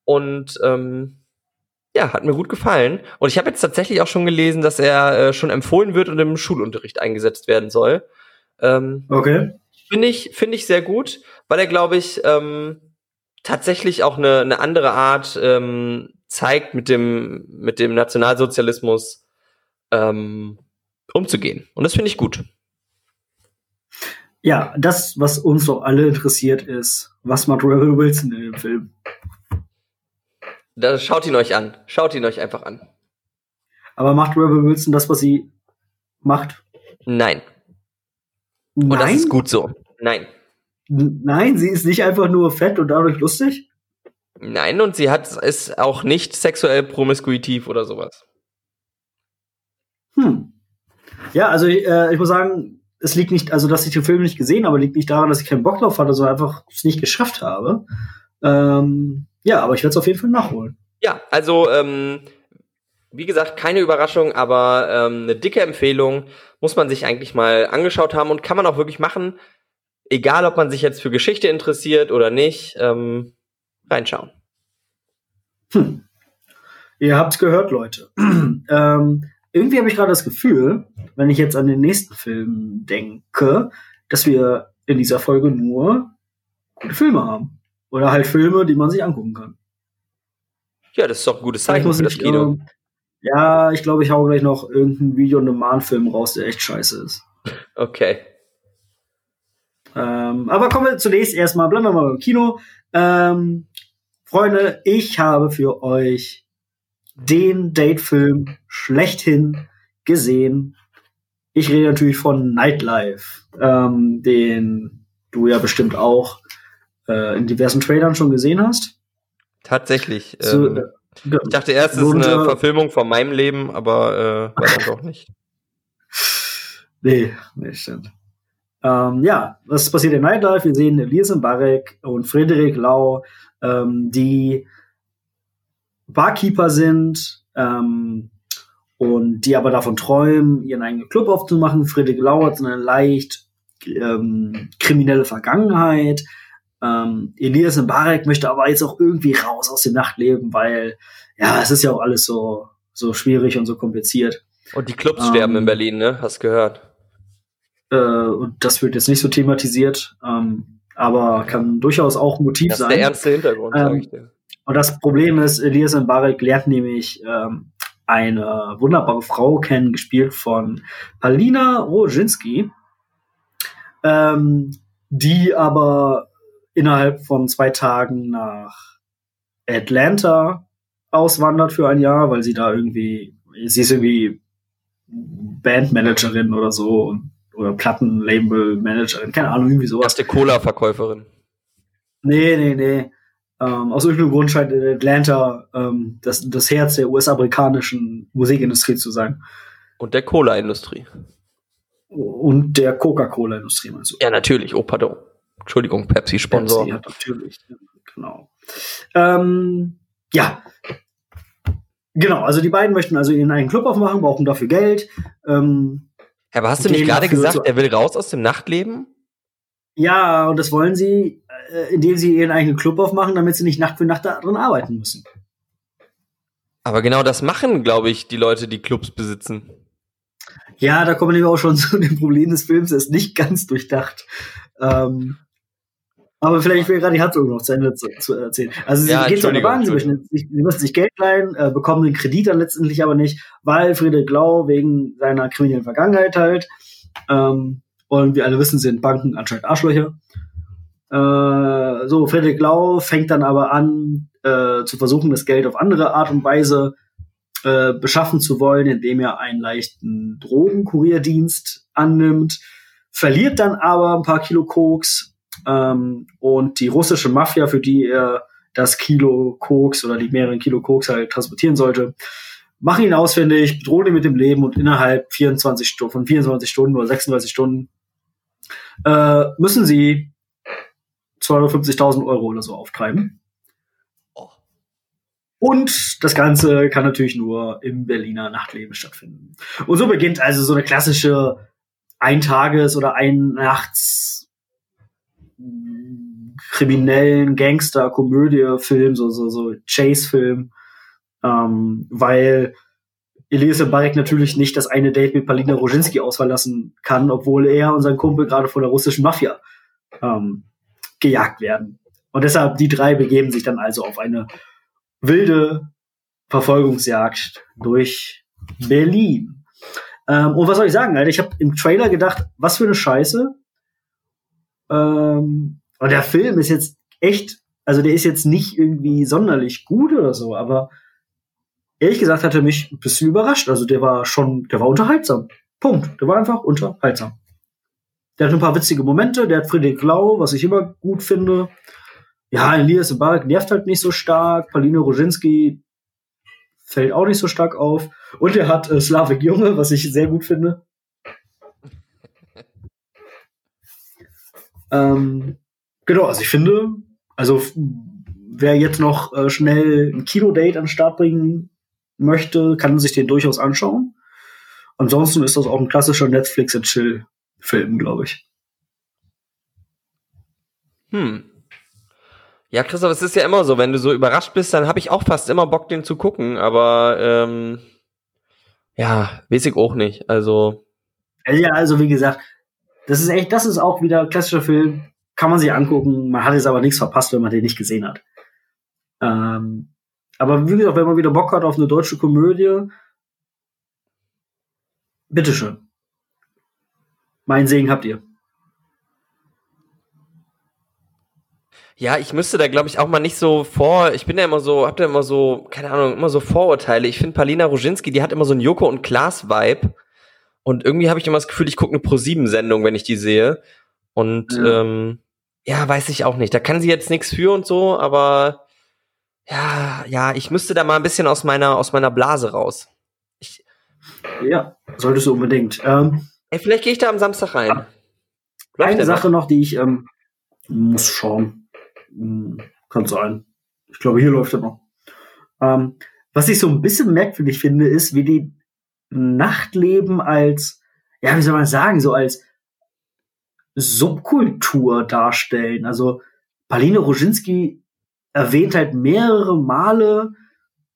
Und ähm, ja, hat mir gut gefallen. Und ich habe jetzt tatsächlich auch schon gelesen, dass er äh, schon empfohlen wird und im Schulunterricht eingesetzt werden soll. Ähm, okay. Finde ich, finde ich sehr gut, weil er, glaube ich, ähm, tatsächlich auch eine, eine andere Art ähm, zeigt, mit dem, mit dem Nationalsozialismus ähm, umzugehen. Und das finde ich gut. Ja, das, was uns doch alle interessiert, ist, was macht Rebel Wilson in dem Film? Da schaut ihn euch an. Schaut ihn euch einfach an. Aber macht Rebel Wilson das, was sie macht? Nein. Nein? Und das ist gut so. Nein. Nein, sie ist nicht einfach nur fett und dadurch lustig? Nein, und sie hat ist auch nicht sexuell promiskuitiv oder sowas. Hm. Ja, also äh, ich muss sagen, es liegt nicht, also dass ich den Film nicht gesehen habe, liegt nicht daran, dass ich keinen Bock drauf hatte, sondern einfach es nicht geschafft habe. Ähm, ja, aber ich werde es auf jeden Fall nachholen. Ja, also ähm, wie gesagt, keine Überraschung, aber ähm, eine dicke Empfehlung muss man sich eigentlich mal angeschaut haben und kann man auch wirklich machen, egal ob man sich jetzt für Geschichte interessiert oder nicht, ähm, reinschauen. Hm. Ihr habt's gehört, Leute. (clears throat) ähm, irgendwie habe ich gerade das Gefühl, wenn ich jetzt an den nächsten Film denke, dass wir in dieser Folge nur gute Filme haben. Oder halt Filme, die man sich angucken kann. Ja, das ist doch ein gutes Zeichen für das Kino. Äh, ja, ich glaube, ich hau gleich noch irgendeinen Video-on-Demand-Film raus, der echt scheiße ist. Okay. Ähm, aber kommen wir zunächst erstmal, bleiben wir mal beim Kino. Ähm, Freunde, ich habe für euch den Datefilm schlechthin gesehen. Ich rede natürlich von Nightlife, ähm, den du ja bestimmt auch äh, in diversen Trailern schon gesehen hast. Tatsächlich. So, ähm, äh, ich dachte erst, es ist eine Verfilmung von meinem Leben, aber äh, war dann doch nicht. (laughs) Nee, nee, stimmt. Ähm, ja, was passiert in Nightlife? Wir sehen Elise Barek und Frederik Lau, ähm, die Barkeeper sind ähm, und die aber davon träumen, ihren eigenen Club aufzumachen. Friedrich Lau hat eine leicht ähm, kriminelle Vergangenheit. Ähm, Elias Mbarek möchte aber jetzt auch irgendwie raus aus dem Nachtleben, weil ja, es ist ja auch alles so so schwierig und so kompliziert. Und die Clubs ähm, sterben in Berlin, ne? Hast gehört? Äh, und das wird jetzt nicht so thematisiert, ähm, aber kann durchaus auch ein Motiv sein. Das ist der ernste Hintergrund, ähm, sag ich dir. Und das Problem ist, Elias Mbarek lernt nämlich ähm, eine wunderbare Frau kennen, gespielt von Palina Roginski, ähm, die aber innerhalb von zwei Tagen nach Atlanta auswandert für ein Jahr, weil sie da irgendwie, sie ist irgendwie Bandmanagerin oder so oder Plattenlabel-Managerin, keine Ahnung, irgendwie sowas. Erste Cola-Verkäuferin. Nee, nee, nee. Ähm, aus irgendeinem Grund scheint Atlanta ähm, das, das Herz der US-amerikanischen Musikindustrie zu sein. Und der Cola-Industrie. Und der Coca-Cola-Industrie, meinst du? Ja, natürlich. Oh, pardon. Entschuldigung, Pepsi-Sponsor. Pepsi, ja, natürlich. Genau. Ähm, ja. Genau, also die beiden möchten also ihren eigenen Club aufmachen, brauchen dafür Geld. Ähm, aber hast du nicht gerade gesagt, er will raus aus dem Nachtleben? Ja, und das wollen sie, äh, indem sie ihren eigenen Club aufmachen, damit sie nicht Nacht für Nacht da drin arbeiten müssen. Aber genau das machen, glaube ich, die Leute, die Clubs besitzen. Ja, da kommen wir auch schon (laughs) zu dem Problem des Films, er ist nicht ganz durchdacht. Ähm, aber vielleicht will gerade die Handlung noch zu Ende zu, zu erzählen. Also sie ja, geht zu einer Bank, sie müssen, sich, sie müssen sich Geld leihen, äh, bekommen den Kredit dann letztendlich aber nicht, weil Friedrich Lau wegen seiner kriminellen Vergangenheit halt, ähm, und wir alle wissen, sind Banken anscheinend Arschlöcher. Äh, so, Friedrich Lau fängt dann aber an, äh, zu versuchen, das Geld auf andere Art und Weise äh, beschaffen zu wollen, indem er einen leichten Drogenkurierdienst annimmt, verliert dann aber ein paar Kilo Koks ähm, und die russische Mafia, für die er das Kilo Koks oder die mehreren Kilo Koks halt transportieren sollte, machen ihn ausfindig, bedrohen ihn mit dem Leben und innerhalb 24 Stunden, von 24 Stunden oder 36 Stunden äh, müssen sie 250.000 Euro oder so auftreiben. Oh. Und das Ganze kann natürlich nur im Berliner Nachtleben stattfinden. Und so beginnt also so eine klassische Eintages- oder Einnachts- kriminellen Gangster-Komödie-Film, so, so, so Chase-Film, ähm, weil Elise Barek natürlich nicht das eine Date mit Palina Roginski ausfallen lassen kann, obwohl er und sein Kumpel gerade von der russischen Mafia ähm, gejagt werden. Und deshalb, die drei begeben sich dann also auf eine wilde Verfolgungsjagd durch Berlin. Ähm, und was soll ich sagen, Alter? Ich habe im Trailer gedacht, was für eine Scheiße. Ähm, und der Film ist jetzt echt, also der ist jetzt nicht irgendwie sonderlich gut oder so, aber ehrlich gesagt hat er mich ein bisschen überrascht. Also der war schon, der war unterhaltsam. Punkt. Der war einfach unterhaltsam. Der hat ein paar witzige Momente, der hat Friedrich Lau, was ich immer gut finde. Ja, Elias Barek nervt halt nicht so stark. Pauline Roginski fällt auch nicht so stark auf. Und er hat äh, Slavik Junge, was ich sehr gut finde. ähm, genau, also ich finde, also wer jetzt noch äh, schnell ein Kino-Date an den Start bringen möchte, kann sich den durchaus anschauen. Ansonsten ist das auch ein klassischer Netflix and Chill Film, glaube ich. Hm. Ja, Christoph, es ist ja immer so, wenn du so überrascht bist, dann habe ich auch fast immer Bock, den zu gucken, aber ähm, ja, weiß ich auch nicht. Also. Ja, also wie gesagt, das ist echt, das ist auch wieder ein klassischer Film, kann man sich angucken, man hat jetzt aber nichts verpasst, wenn man den nicht gesehen hat. Ähm, aber wie gesagt, wenn man wieder Bock hat auf eine deutsche Komödie, bitteschön. Mein Segen habt ihr. Ja, ich müsste da, glaube ich, auch mal nicht so vor. Ich bin ja immer so, hab da immer so, keine Ahnung, immer so Vorurteile. Ich finde Palina Roginski, die hat immer so ein Joko und Klaas Vibe. Und irgendwie habe ich immer das Gefühl, ich gucke eine Pro 7 Sendung, wenn ich die sehe. Und ja. ähm, ja, weiß ich auch nicht. Da kann sie jetzt nichts für und so, aber ja, ja, ich müsste da mal ein bisschen aus meiner aus meiner Blase raus. Ich, ja, solltest du unbedingt. Ähm, Ey, vielleicht gehe ich da am Samstag rein. Läuft eine Sache noch, die ich ähm, muss schauen. Hm, kann sein. Ich glaube, hier läuft er noch. Ähm, was ich so ein bisschen merkwürdig finde, ist, wie die Nachtleben als, ja, wie soll man sagen, so als Subkultur darstellen. Also Pauline Roginski erwähnt halt mehrere Male,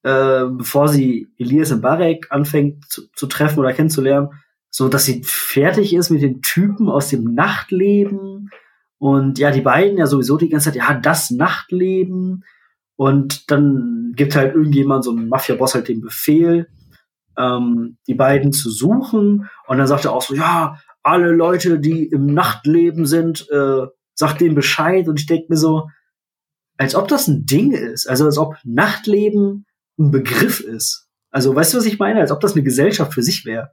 äh, bevor sie Elias Barek anfängt zu, zu treffen oder kennenzulernen, so dass sie fertig ist mit den Typen aus dem Nachtleben. Und ja, die beiden ja sowieso die ganze Zeit, ja, das Nachtleben. Und dann gibt halt irgendjemand, so ein Mafia-Boss halt den Befehl, ähm, die beiden zu suchen. Und dann sagt er auch so, ja, alle Leute, die im Nachtleben sind, äh, sagt denen Bescheid. Und ich denke mir so, als ob das ein Ding ist, also als ob Nachtleben ein Begriff ist. Also weißt du, was ich meine? Als ob das eine Gesellschaft für sich wäre.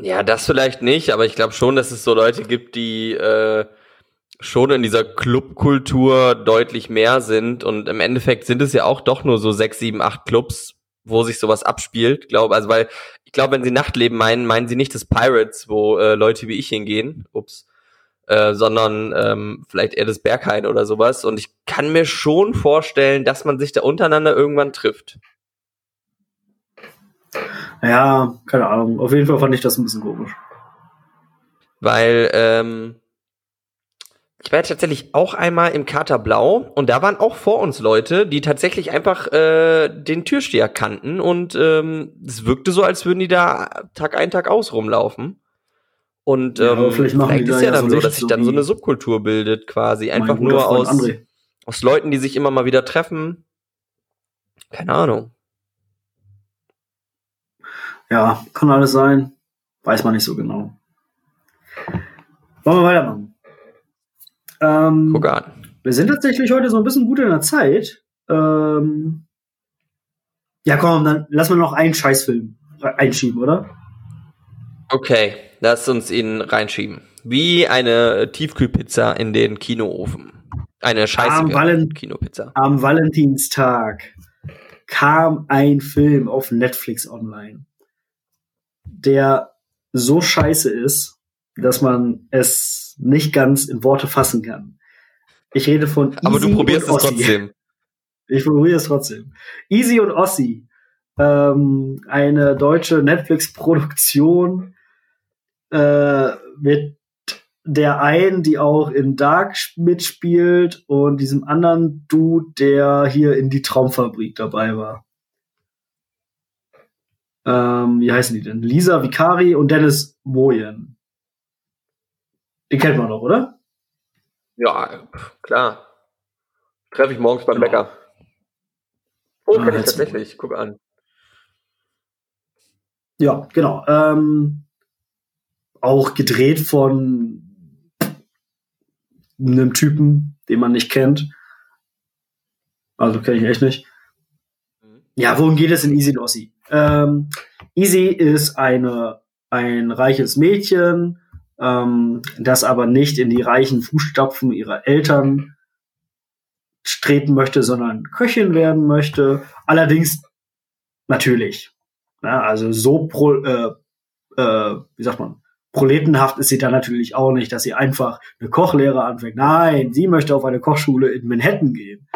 Ja, das vielleicht nicht, aber ich glaube schon, dass es so Leute gibt, die äh, schon in dieser Clubkultur deutlich mehr sind und im Endeffekt sind es ja auch doch nur so sechs, sieben, acht Clubs wo sich sowas abspielt. Glaube, also weil ich glaube, wenn sie Nachtleben meinen, meinen sie nicht das Pirates, wo äh, Leute wie ich hingehen. Ups. Äh, sondern ähm, vielleicht eher das Berghain oder sowas. Und ich kann mir schon vorstellen, dass man sich da untereinander irgendwann trifft. Ja, keine Ahnung. Auf jeden Fall fand ich das ein bisschen komisch. Weil ähm, ich war ja tatsächlich auch einmal im Kater Blau und da waren auch vor uns Leute, die tatsächlich einfach äh, den Türsteher kannten und ähm, es wirkte so, als würden die da Tag ein, Tag aus rumlaufen. Und ähm, Ja, vielleicht machen vielleicht die ist ja dann so dass sich dann so eine Subkultur bildet, quasi. Einfach nur Freund aus, André. aus Leuten, die sich immer mal wieder treffen. Keine Ahnung. Ja, kann alles sein. Weiß man nicht so genau. Wollen wir weitermachen? Ähm, Guck an. wir sind tatsächlich heute so ein bisschen gut in der Zeit. Ähm, ja, komm, dann lass mal noch einen Scheißfilm einschieben, oder? Okay, lass uns ihn reinschieben. Wie eine Tiefkühlpizza in den Kinoofen. Eine Am, scheißige Valen Kinopizza. am Valentinstag kam ein Film auf Netflix online, der so scheiße ist, dass man es nicht ganz in Worte fassen kann. Ich rede von Aber du Easy probierst und es Ossi. trotzdem. (laughs) Ich probiere es trotzdem. Easy und Ossi. Ähm, eine deutsche Netflix-Produktion äh, mit der einen, die auch in Dark mitspielt und diesem anderen Dude, der hier in die Traumfabrik dabei war. Ähm, wie heißen die denn? Lisa Vicari und Dennis Moyen. Den kennt man doch, oder? Ja, klar. Treffe ich morgens beim Genau. Bäcker. Oh, Ah, kenn ich tatsächlich. Guck an. Ja, genau. Ähm, auch gedreht von einem Typen, den man nicht kennt. Also kenne ich echt nicht. Ja, worum geht es in Easy Ossi? Ähm, Easy ist eine, ein reiches Mädchen, ähm, das aber nicht in die reichen Fußstapfen ihrer Eltern treten möchte, sondern Köchin werden möchte. Allerdings natürlich. Ja, also so pro, äh, äh, wie sagt man, proletenhaft ist sie dann natürlich auch nicht, dass sie einfach eine Kochlehre anfängt. Nein, sie möchte auf eine Kochschule in Manhattan gehen.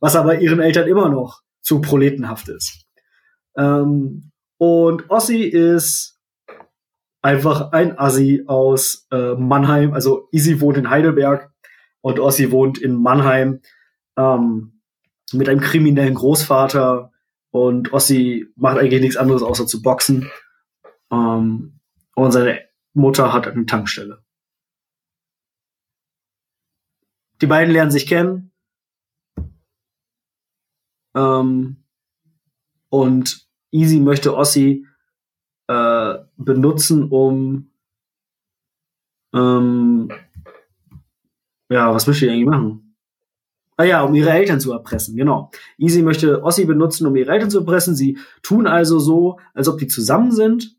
Was aber ihren Eltern immer noch zu proletenhaft ist. Ähm, und Ossi ist einfach ein Assi aus äh, Mannheim. Also Easy wohnt in Heidelberg und Ossi wohnt in Mannheim ähm, mit einem kriminellen Großvater. Und Ossi macht eigentlich nichts anderes außer zu boxen. Ähm, und seine Mutter hat eine Tankstelle. Die beiden lernen sich kennen. Ähm, und Easy möchte Ossi äh, benutzen, um ähm, ja, was möchte ich eigentlich machen? Ah ja, um ihre Eltern zu erpressen, genau. Easy möchte Ossi benutzen, um ihre Eltern zu erpressen. Sie tun also so, als ob die zusammen sind.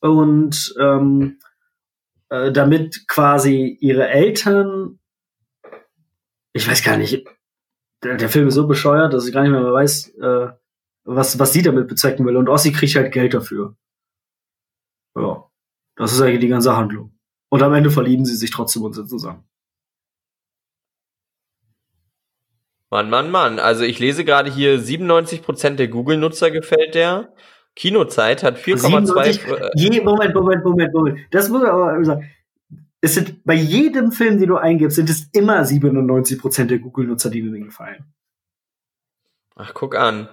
Und ähm, äh, damit quasi ihre Eltern, ich weiß gar nicht, der, der Film ist so bescheuert, dass ich gar nicht mehr weiß, äh, was, was sie damit bezwecken will. Und Ossi kriegt halt Geld dafür. Ja, das ist eigentlich die ganze Handlung. Und am Ende verlieben sie sich trotzdem und sind zusammen. Mann, Mann, Mann. Also ich lese gerade hier, 97% der Google-Nutzer gefällt der. Kinozeit hat 4,2. äh, Je, Moment, Moment, Moment, Moment. Das muss ich aber sagen. Es sind bei jedem Film, den du eingibst, sind es immer 97% der Google-Nutzer, die dir gefallen. Ach, guck an.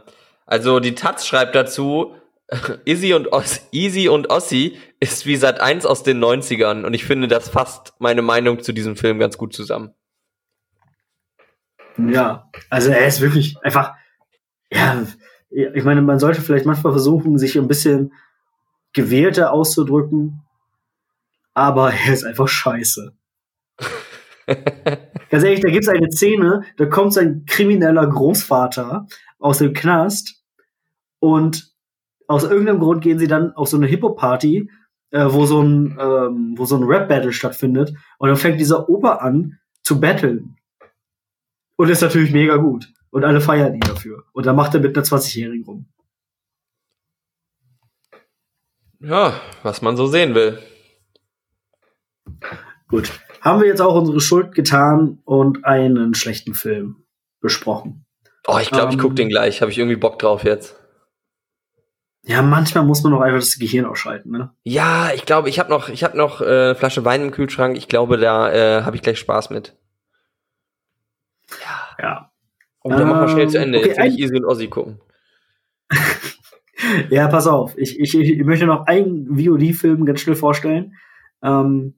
Also die Taz schreibt dazu, (laughs) Izzy und Os Easy und Ossi ist wie Sat 1 aus den 90ern und ich finde, das fasst meine Meinung zu diesem Film ganz gut zusammen. Ja, also er ist wirklich einfach, ja, ich meine, man sollte vielleicht manchmal versuchen, sich ein bisschen gewählter auszudrücken, aber er ist einfach scheiße. (laughs) Ganz ehrlich, da gibt es eine Szene, da kommt sein krimineller Großvater aus dem Knast und aus irgendeinem Grund gehen sie dann auf so eine Hippo-Party, äh, wo so ein, ähm, wo so ein Rap-Battle stattfindet und dann fängt dieser Opa an zu battlen. Und ist natürlich mega gut. Und alle feiern ihn dafür. Und dann macht er mit einer 20-Jährigen rum. Ja, was man so sehen will. Gut. Haben wir jetzt auch unsere Schuld getan und einen schlechten Film besprochen. Oh, ich glaube, ähm, ich gucke den gleich. Habe ich irgendwie Bock drauf jetzt. Ja, manchmal muss man auch einfach das Gehirn ausschalten, ne? Ja, ich glaube, ich habe noch, ich hab noch äh, Flasche Wein im Kühlschrank. Ich glaube, da äh, habe ich gleich Spaß mit. Ja. Ja. Und dann ähm, machen wir schnell zu Ende. Okay, Jetzt will ich Easy und Ossi gucken. (laughs) ja, pass auf. Ich, ich, ich möchte noch einen VOD-Film ganz schnell vorstellen. Ähm,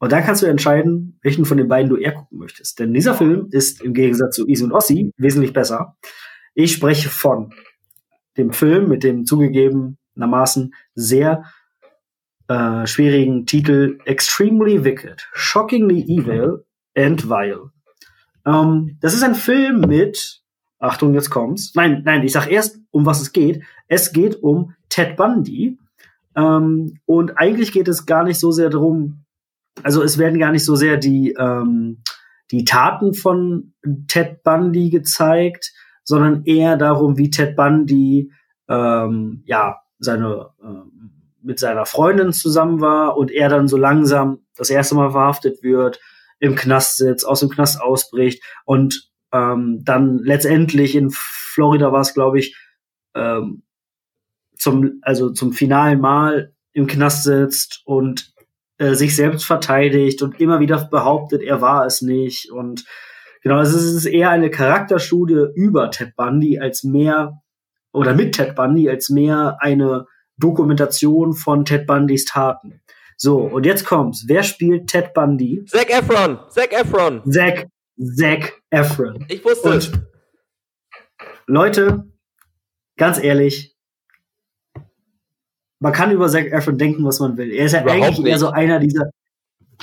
und dann kannst du entscheiden, welchen von den beiden du eher gucken möchtest. Denn dieser Film ist im Gegensatz zu Easy und Ossi wesentlich besser. Ich spreche von dem Film mit dem zugegebenermaßen sehr äh, schwierigen Titel Extremely Wicked, Shockingly Evil and Vile. Ähm, das ist ein Film mit, Achtung, jetzt kommt's. Nein, nein, ich sag erst, um was es geht. Es geht um Ted Bundy. Ähm, und eigentlich geht es gar nicht so sehr darum, also es werden gar nicht so sehr die, ähm, die Taten von Ted Bundy gezeigt, sondern eher darum, wie Ted Bundy ähm, ja seine äh, mit seiner Freundin zusammen war und er dann so langsam das erste Mal verhaftet wird, im Knast sitzt, aus dem Knast ausbricht und ähm, dann letztendlich in Florida war es, glaube ich, ähm, zum also zum finalen Mal im Knast sitzt und äh, sich selbst verteidigt und immer wieder behauptet, er war es nicht und Genau, also es ist eher eine Charakterstudie über Ted Bundy als mehr oder mit Ted Bundy als mehr eine Dokumentation von Ted Bundys Taten. So, und jetzt kommt's. Wer spielt Ted Bundy? Zac Efron. Zac Efron. Zac, Zac Efron. Ich wusste es. Leute, ganz ehrlich, man kann über Zac Efron denken, was man will. Er ist ja Überhaupt eigentlich nicht. eher so einer dieser.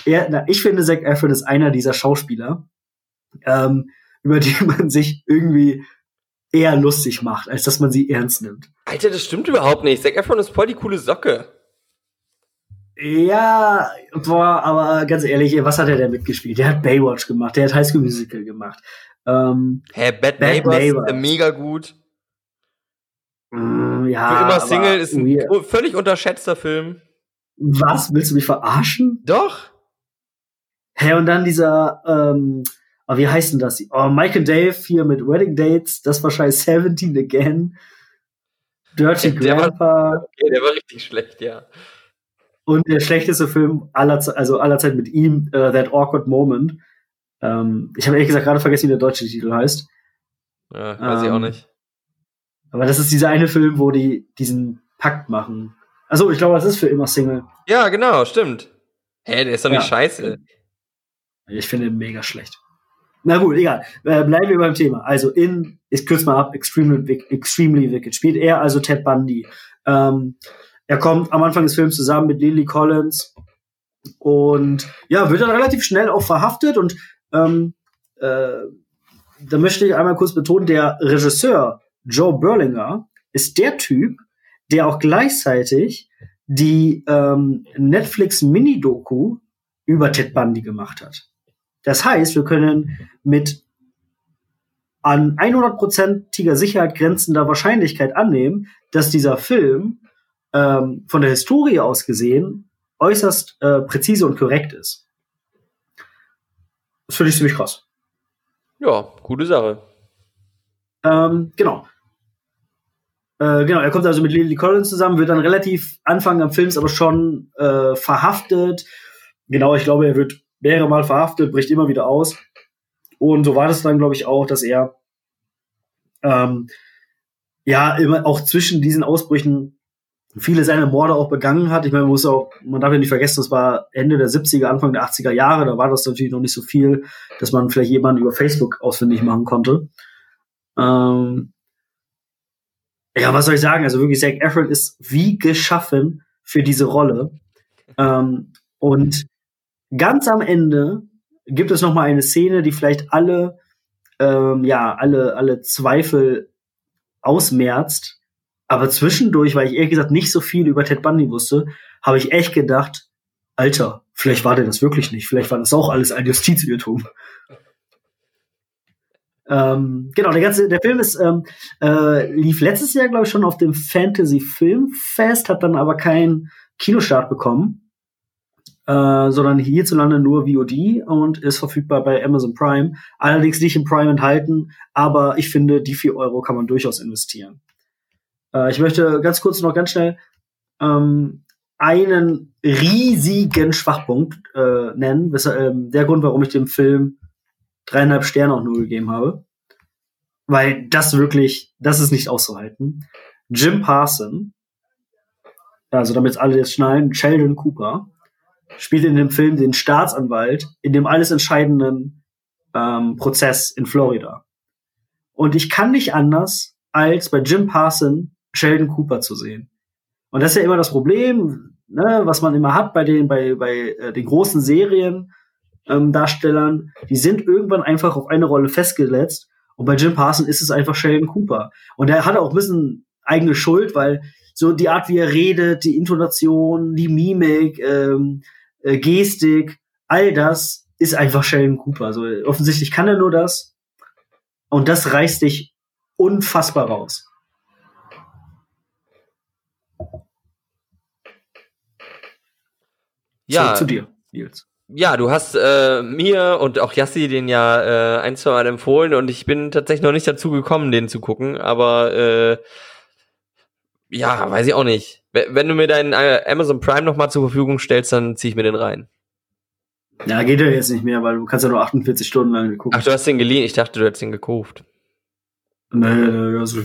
Er, na, ich finde, Zac Efron ist einer dieser Schauspieler, ähm, über die (laughs) man sich irgendwie eher lustig macht, als dass man sie ernst nimmt. Alter, das stimmt überhaupt nicht. Zac Efron ist voll die coole Socke. Ja, boah, aber ganz ehrlich, was hat er denn mitgespielt? Der hat Baywatch gemacht, der hat High School Musical gemacht. Ähm, Hä, Bad, Bad Neighbors, Neighbors. mega gut. Mm, ja, Für immer Single ist ein weird. völlig unterschätzter Film. Was? Willst du mich verarschen? Doch. Hä, und dann dieser, ähm, aber wie heißt denn das? Oh, Mike and Dave hier mit Wedding Dates, das war scheiß 17 Again. Dirty der Grandpa. War, okay, der war richtig schlecht, ja. Und der schlechteste Film aller, also aller Zeit mit ihm, uh, That Awkward Moment. Ähm, ich habe ehrlich gesagt gerade vergessen, wie der deutsche Titel heißt. Ja, weiß ähm, ich auch ähm, nicht. Aber das ist dieser eine Film, wo die diesen Pakt machen. Also ich glaube, das ist für immer Single. Ja, genau, stimmt. Hä, der ist doch nicht ja. scheiße. Ich finde ihn mega schlecht. Na gut, egal. Äh, bleiben wir beim Thema. Also in, ich kürze mal ab, Extremely, Extremely Wicked spielt er also Ted Bundy. Ähm, er kommt am Anfang des Films zusammen mit Lily Collins und ja, wird dann relativ schnell auch verhaftet und ähm, äh, da möchte ich einmal kurz betonen, der Regisseur Joe Berlinger ist der Typ, der auch gleichzeitig die ähm, Netflix Mini-Doku über Ted Bundy gemacht hat. Das heißt, wir können mit an 100%iger Sicherheit grenzender Wahrscheinlichkeit annehmen, dass dieser Film ähm, von der Historie aus gesehen äußerst äh, präzise und korrekt ist. Das finde ich ziemlich krass. Ja, gute Sache. Ähm, genau. Äh, genau, er kommt also mit Lily Collins zusammen, wird dann relativ Anfang am Films aber schon äh, verhaftet. Genau, ich glaube, er wird mehrere Mal verhaftet, bricht immer wieder aus. Und so war das dann, glaube ich, auch, dass er ähm, ja immer auch zwischen diesen Ausbrüchen viele seiner Morde auch begangen hat. Ich meine, man muss auch, man darf ja nicht vergessen, das war Ende der 70er, Anfang der 80er Jahre, da war das natürlich noch nicht so viel, dass man vielleicht jemanden über Facebook ausfindig machen konnte. Ähm, ja, was soll ich sagen? Also wirklich, Zac Efron ist wie geschaffen für diese Rolle. Ähm, und Ganz am Ende gibt es noch mal eine Szene, die vielleicht alle, ähm, ja, alle, alle Zweifel ausmerzt. Aber zwischendurch, weil ich ehrlich gesagt nicht so viel über Ted Bundy wusste, habe ich echt gedacht, Alter, vielleicht war der das wirklich nicht. Vielleicht war das auch alles ein Justizirrtum. Ähm, genau, der ganze, der Film ist, ähm, äh, lief letztes Jahr, glaube ich, schon auf dem Fantasy Filmfest, hat dann aber keinen Kinostart bekommen, äh, sondern hierzulande nur VOD und ist verfügbar bei Amazon Prime. Allerdings nicht im Prime enthalten, aber ich finde, die vier Euro kann man durchaus investieren. Äh, ich möchte ganz kurz noch ganz schnell ähm, einen riesigen Schwachpunkt äh, nennen. Weshalb, ähm, der Grund, warum ich dem Film dreieinhalb Sterne auch nur gegeben habe. Weil das wirklich, das ist nicht auszuhalten. Jim Parson, also damit alle jetzt schnallen, Sheldon Cooper, spielt in dem Film den Staatsanwalt in dem alles entscheidenden ähm, Prozess in Florida. Und ich kann nicht anders, als bei Jim Parson Sheldon Cooper zu sehen. Und das ist ja immer das Problem, ne, was man immer hat bei den, bei, bei äh, den großen Serien, ähm, die sind irgendwann einfach auf eine Rolle festgesetzt. Und bei Jim Parson ist es einfach Sheldon Cooper. Und er hat auch ein bisschen eigene Schuld, weil so die Art, wie er redet, die Intonation, die Mimik, ähm, äh, Gestik, all das ist einfach Sheldon Cooper. Also offensichtlich kann er nur das. Und das reißt dich unfassbar raus. Ja. So, zu dir, Nils. Ja, du hast äh, mir und auch Yassi den ja äh, ein, zwei Mal empfohlen und ich bin tatsächlich noch nicht dazu gekommen, den zu gucken, aber äh, ja, weiß ich auch nicht. Wenn du mir deinen äh, Amazon Prime noch mal zur Verfügung stellst, dann zieh ich mir den rein. Ja, geht ja jetzt nicht mehr, weil du kannst ja nur 48 Stunden lang gucken. Ach, du hast den geliehen? Ich dachte, du hättest den gekauft. Nee, also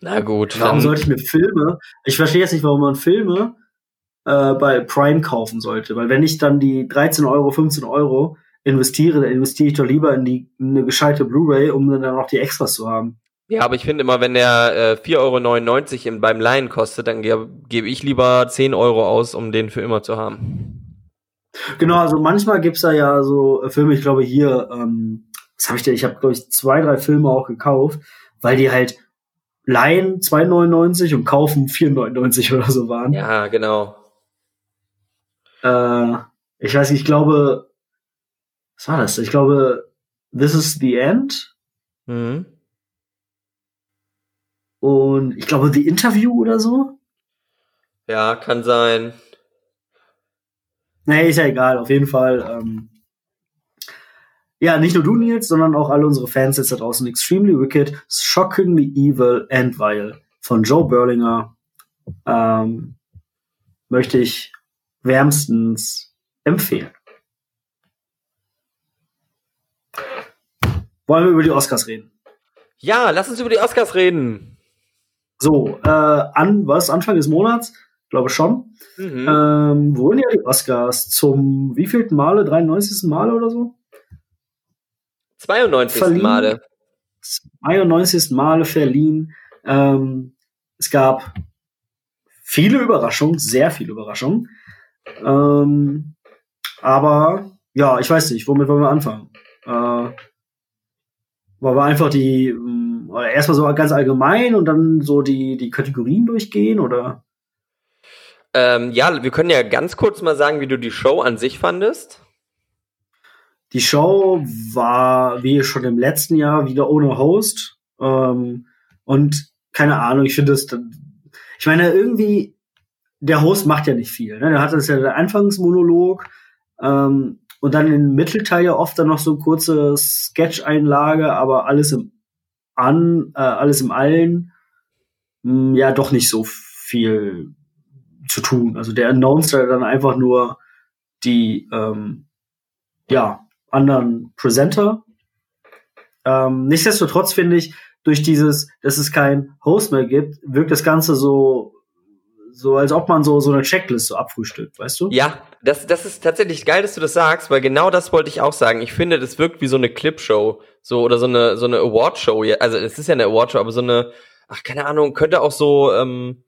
Na gut. warum sollte ich mir Filme? Ich verstehe jetzt nicht, warum man Filme äh, bei Prime kaufen sollte, weil wenn ich dann die 13 Euro, 15 Euro investiere, dann investiere ich doch lieber in die in eine gescheite Blu-ray, um dann auch die Extras zu haben. Ja, aber ich finde immer, wenn der äh, 4,99 Euro im, beim Leihen kostet, dann ge gebe ich lieber 10 Euro aus, um den für immer zu haben. Genau, also manchmal gibt's da ja so äh, Filme, ich glaube hier, ähm, was habe ich denn? Ich habe, glaube ich, zwei, drei Filme auch gekauft, weil die halt leihen 2,99 und kaufen 4,99 oder so waren. Ja, genau. Äh, ich weiß nicht, ich glaube, was war das? Ich glaube, This is the End Mhm. und ich glaube, The Interview oder so. Ja, kann sein. Nee, ist ja egal, auf jeden Fall. Ähm, ja, nicht nur du, Nils, sondern auch alle unsere Fans jetzt da draußen. Extremely Wicked, Shockingly Evil and Vile von Joe Berlinger ähm, möchte ich wärmstens empfehlen. Wollen wir über die Oscars reden? Ja, lass uns über die Oscars reden. So, äh, an was? Anfang des Monats? Glaube schon. Mhm. Ähm, wurden ja die Oscars zum wievielten Male? 93. Male oder so? 92. verliehen. Male. 92. Male verliehen. Ähm, es gab viele Überraschungen, sehr viele Überraschungen. Ähm, aber ja, ich weiß nicht, womit wollen wir anfangen? Äh, wollen wir einfach die ähm, oder erstmal so ganz allgemein und dann so die, die Kategorien durchgehen oder? Ähm, ja, wir können ja ganz kurz mal sagen, wie du die Show an sich fandest. Die Show war, wie schon im letzten Jahr, wieder ohne Host. Ähm, und keine Ahnung, ich finde es, ich meine, irgendwie, der Host macht ja nicht viel. Ne? Der hat das ja der Anfangsmonolog ähm, und dann im Mittelteil ja oft dann noch so kurze Sketch-Einlage, aber alles im An, äh, alles im Allen, mh, ja, doch nicht so viel zu tun. Also der announced ja dann einfach nur die, ähm, ja, anderen Presenter. Ähm, nichtsdestotrotz finde ich, durch dieses, dass es kein Host mehr gibt, wirkt das Ganze so, so als ob man so, so eine Checklist so abfrühstückt, weißt du? Ja, das, das ist tatsächlich geil, dass du das sagst, weil genau das wollte ich auch sagen. Ich finde, das wirkt wie so eine Clipshow, so oder so eine so eine Awardshow. Also es ist ja eine Awardshow, aber so eine, ach keine Ahnung, könnte auch so, ähm,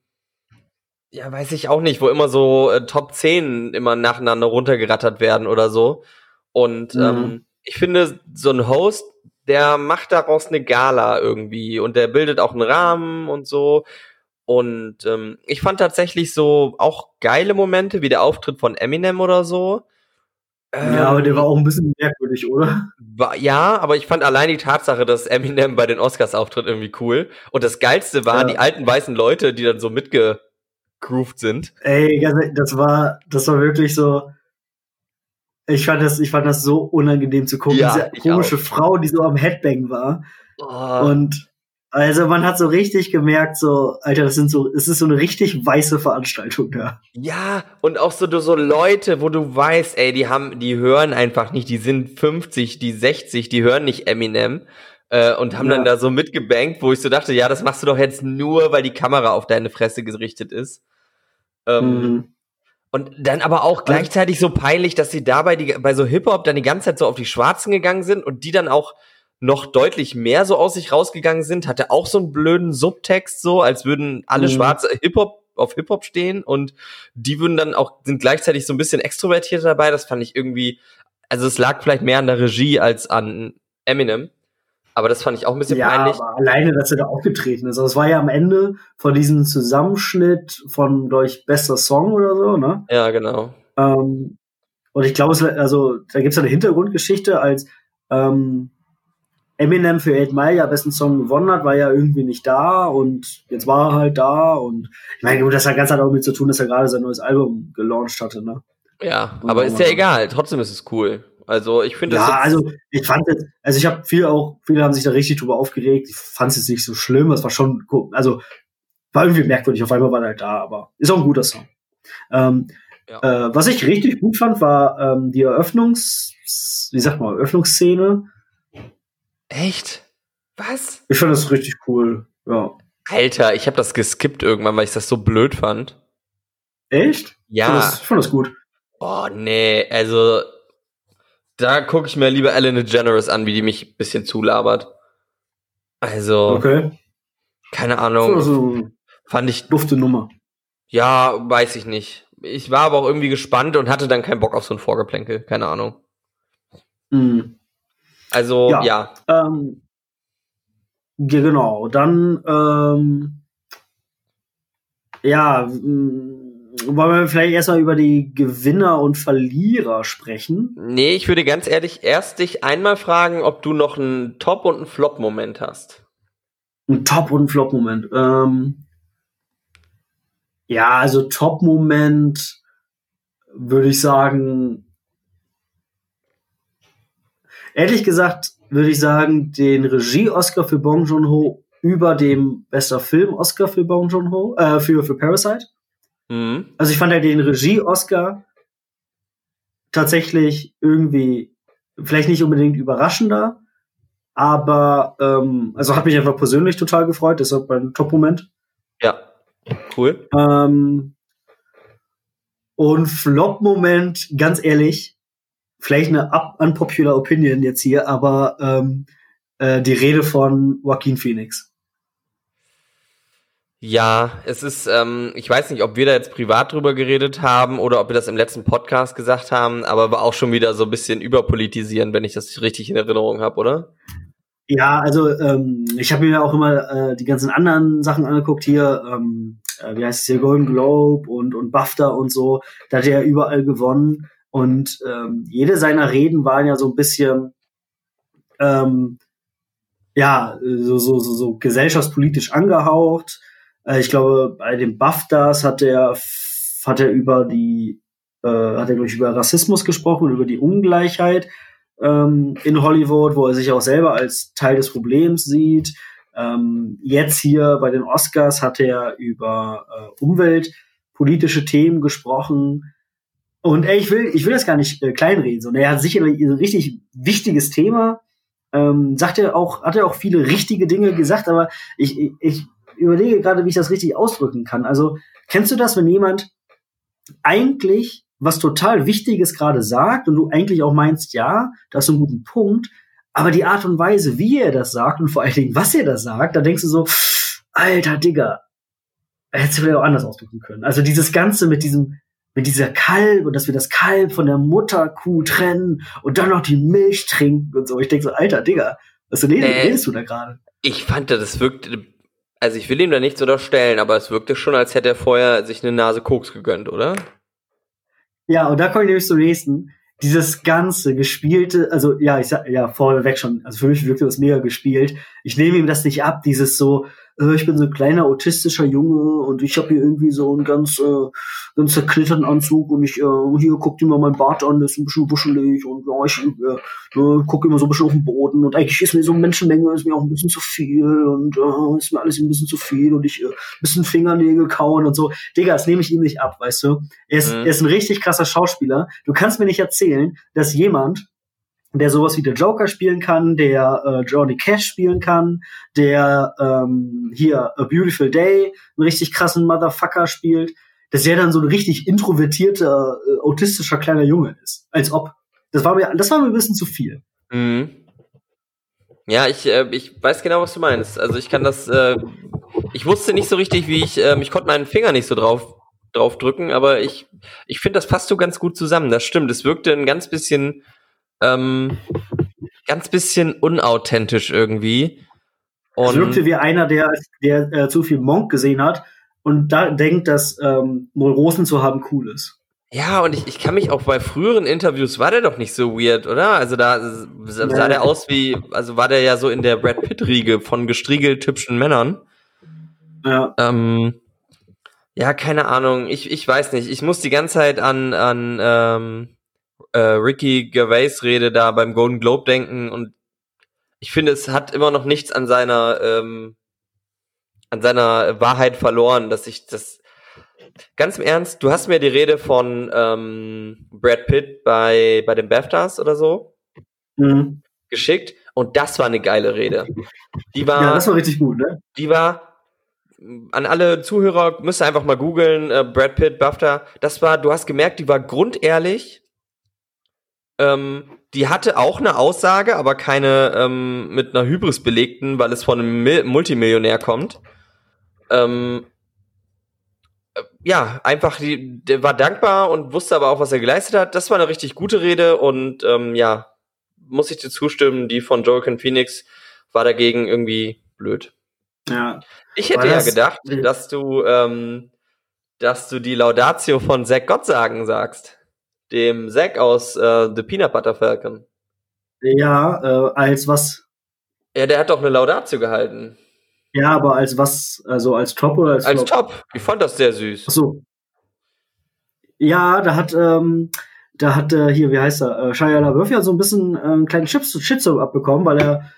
ja, weiß ich auch nicht, wo immer so äh, Top 10 immer nacheinander runtergerattert werden oder so. Und Mhm. ähm, ich finde, so ein Host, der macht daraus eine Gala irgendwie und der bildet auch einen Rahmen und so. Und ähm, ich fand tatsächlich so auch geile Momente, wie der Auftritt von Eminem oder so. Ähm, ja, aber der war auch ein bisschen merkwürdig, oder? War, ja, aber ich fand allein die Tatsache, dass Eminem bei den Oscars auftritt, irgendwie cool. Und das Geilste waren ja. die alten weißen Leute, die dann so mitgegroovt sind. Ey, das war, das war wirklich so. Ich fand das, ich fand das so unangenehm zu gucken. Ja, Diese komische. Frau, die so am Headbang war. Oh. Und also man hat so richtig gemerkt, so, Alter, das sind so, es ist so eine richtig weiße Veranstaltung da. Ja, und auch so, so Leute, wo du weißt, ey, die haben, die hören einfach nicht, die sind 50, die 60, die hören nicht Eminem. Äh, und haben ja. dann da so mitgebankt, wo ich so dachte, ja, das machst du doch jetzt nur, weil die Kamera auf deine Fresse gerichtet ist. Ähm, mhm. Und dann aber auch gleichzeitig so peinlich, dass sie dabei die, bei so Hip-Hop dann die ganze Zeit so auf die Schwarzen gegangen sind und die dann auch noch deutlich mehr so aus sich rausgegangen sind, hatte auch so einen blöden Subtext so, als würden alle mhm. Schwarze Hip-Hop auf Hip-Hop stehen und die würden dann auch, sind gleichzeitig so ein bisschen extrovertiert dabei. Das fand ich irgendwie, also es lag vielleicht mehr an der Regie als an Eminem. Aber das fand ich auch ein bisschen ja, peinlich. Aber alleine, dass er da aufgetreten ist. Also es war ja am Ende von diesem Zusammenschnitt von, glaube ich, bester Song oder so, ne? Ja, genau. Ähm, und ich glaube, also da gibt es eine Hintergrundgeschichte, als ähm, Eminem für 8 Mile ja besten Song gewonnen hat, war ja irgendwie nicht da und jetzt war er halt da und ich meine, das hat ganz halt auch damit zu tun, dass er gerade sein neues Album gelauncht hatte, ne? Ja, und aber ist ja egal, trotzdem ist es cool. Also ich finde Ja, also ich fand jetzt, also ich habe viel auch, viele haben sich da richtig drüber aufgeregt. Ich fand es jetzt nicht so schlimm, es war schon, also war irgendwie merkwürdig, auf einmal war er halt da, aber ist auch ein guter Song. Ähm, ja. äh, was ich richtig gut fand, war ähm, die Eröffnungs, wie sagt man, Eröffnungsszene Echt? Was? Ich fand das richtig cool, ja. Alter, ich habe das geskippt irgendwann, weil ich das so blöd fand. Echt? Ja. Ich fand das, ich fand das gut. Oh, nee, also da gucke ich mir lieber Ellen DeGeneres an, wie die mich ein bisschen zulabert. Also, okay. keine Ahnung. Also, fand ich. Dufte Nummer. Ja, weiß ich nicht. Ich war aber auch irgendwie gespannt und hatte dann keinen Bock auf so ein Vorgeplänkel. Keine Ahnung. Mhm. Also, ja. Ja, ähm, genau. Dann, ähm, ja, wollen wir vielleicht erstmal über die Gewinner und Verlierer sprechen? Nee, ich würde ganz ehrlich erst dich einmal fragen, ob du noch einen Top- und einen Flop-Moment hast. Ein Top- und ein Flop-Moment. Ähm, ja, also Top-Moment würde ich sagen, Ehrlich gesagt würde ich sagen, den Regie-Oscar für Bong Joon-ho über dem bester Film-Oscar für Bong Joon-ho, äh, für, für Parasite. Mhm. Also ich fand ja den Regie-Oscar tatsächlich irgendwie vielleicht nicht unbedingt überraschender, aber ähm, also hat mich einfach persönlich total gefreut. Das war mein Top-Moment. Ja, cool. Ähm, und Flop-Moment, ganz ehrlich, vielleicht eine unpopular Opinion jetzt hier, aber ähm, äh, die Rede von Joaquin Phoenix. Ja, es ist, ähm, ich weiß nicht, ob wir da jetzt privat drüber geredet haben oder ob wir das im letzten Podcast gesagt haben, aber war auch schon wieder so ein bisschen überpolitisieren, wenn ich das richtig in Erinnerung habe, oder? Ja, also ähm, ich habe mir auch immer äh, die ganzen anderen Sachen angeguckt hier, ähm, äh, wie heißt es hier, Golden Globe und, und BAFTA und so, da hat er ja überall gewonnen. Und ähm, jede seiner Reden waren ja so ein bisschen, ähm, ja, so, so, so, so gesellschaftspolitisch angehaucht. Äh, ich glaube, bei den BAFTAs hat er, hat er über die, äh, hat er, glaube ich, über Rassismus gesprochen über die Ungleichheit ähm, in Hollywood, wo er sich auch selber als Teil des Problems sieht. Ähm, jetzt hier bei den Oscars hat er über äh, umweltpolitische Themen gesprochen. Und ey, ich will, ich will das gar nicht äh, kleinreden. So, er hat sicherlich ein richtig wichtiges Thema. Ähm, sagt er auch, hat er auch viele richtige Dinge gesagt, aber ich, ich, ich überlege gerade, wie ich das richtig ausdrücken kann. Also, kennst du das, wenn jemand eigentlich was total Wichtiges gerade sagt und du eigentlich auch meinst, ja, das ist ein guter Punkt, aber die Art und Weise, wie er das sagt und vor allen Dingen, was er da sagt, da denkst du so, alter Digga, hättest du vielleicht auch anders ausdrücken können. Also dieses Ganze mit diesem, mit dieser Kalb und dass wir das Kalb von der Mutterkuh trennen und dann noch die Milch trinken und so. Ich denke so, alter Digga, was redest, äh, redest du da gerade? Ich fand, das wirkte, also ich will ihm da nichts unterstellen, aber es wirkte schon, als hätte er vorher sich eine Nase Koks gegönnt, oder? Ja, und da komme ich nämlich zum nächsten. dieses ganze gespielte, also ja, ich sag ja vorweg schon, also für mich wirkte das mega gespielt. Ich nehme ihm das nicht ab, dieses so, äh, ich bin so ein kleiner autistischer Junge und ich habe hier irgendwie so einen ganz, äh, ganz zerklitterten Anzug und ich, äh, hier guckt immer mein Bart an, der ist ein bisschen wuschelig und ja, ich äh, äh, gucke immer so ein bisschen auf den Boden und eigentlich ist mir so eine Menschenmenge, ist mir auch ein bisschen zu viel und äh, ist mir alles ein bisschen zu viel und ich äh, bisschen Fingernägel kauen und so. Digga, das nehme ich ihm nicht ab, weißt du? Er ist, mhm. er ist ein richtig krasser Schauspieler. Du kannst mir nicht erzählen, dass jemand, der sowas wie der Joker spielen kann, der äh, Johnny Cash spielen kann, der ähm, hier A Beautiful Day, einen richtig krassen Motherfucker spielt, dass er dann so ein richtig introvertierter, äh, autistischer kleiner Junge ist. Als ob. Das war mir, das war mir ein bisschen zu viel. Mhm. Ja, ich, äh, ich weiß genau, was du meinst. Also ich kann das, äh, ich wusste nicht so richtig, wie ich, äh, ich konnte meinen Finger nicht so drauf drauf drücken, aber ich, ich finde, das passt so ganz gut zusammen. Das stimmt. Es wirkte ein ganz bisschen ähm, ganz bisschen unauthentisch irgendwie. Und es wirkte wie einer, der, der äh, zu viel Monk gesehen hat und da denkt, dass ähm, Neurosen zu haben cool ist. Ja, und ich, ich kann mich auch bei früheren Interviews war der doch nicht so weird, oder? Also da sah ja. der aus wie, also war der ja so in der Brad Pitt-Riege von gestriegelt hübschen Männern. Ja. Ähm, ja, keine Ahnung. Ich, ich weiß nicht. Ich muss die ganze Zeit an, an ähm, äh, Ricky Gervais Rede da beim Golden Globe denken und ich finde, es hat immer noch nichts an seiner ähm, an seiner Wahrheit verloren, dass ich das ganz im Ernst, du hast mir die Rede von ähm, Brad Pitt bei bei den BAFTAs oder so mhm. geschickt und das war eine geile Rede. Die war Ja, das war richtig gut, ne? Die war an alle Zuhörer müsst ihr einfach mal googeln, äh, Brad Pitt, BAFTA. Das war, du hast gemerkt, die war grundehrlich ähm, die hatte auch eine Aussage, aber keine ähm, mit einer Hybris belegten, weil es von einem Mil Multimillionär kommt. Ähm, äh, ja, einfach, die, der war dankbar und wusste aber auch, was er geleistet hat. Das war eine richtig gute Rede und ähm, ja, muss ich dir zustimmen, die von Joaquin Phoenix war dagegen irgendwie blöd. Ja. Ich hätte ja gedacht, dass du, ähm, dass du die Laudatio von Zack Gottsagen sagst dem Zack aus äh, The Peanut Butter Falcon. Ja, äh, als was? Ja, der hat doch eine Laudatio gehalten. Ja, aber als was? Also als Top oder als Als Flop? Top. Ich fand das sehr süß. Ach so. Ja, da hat, ähm, da hat äh, hier, wie heißt er, äh, Shia LaBeouf ja so ein bisschen äh, einen kleinen Shitstorm abbekommen, weil er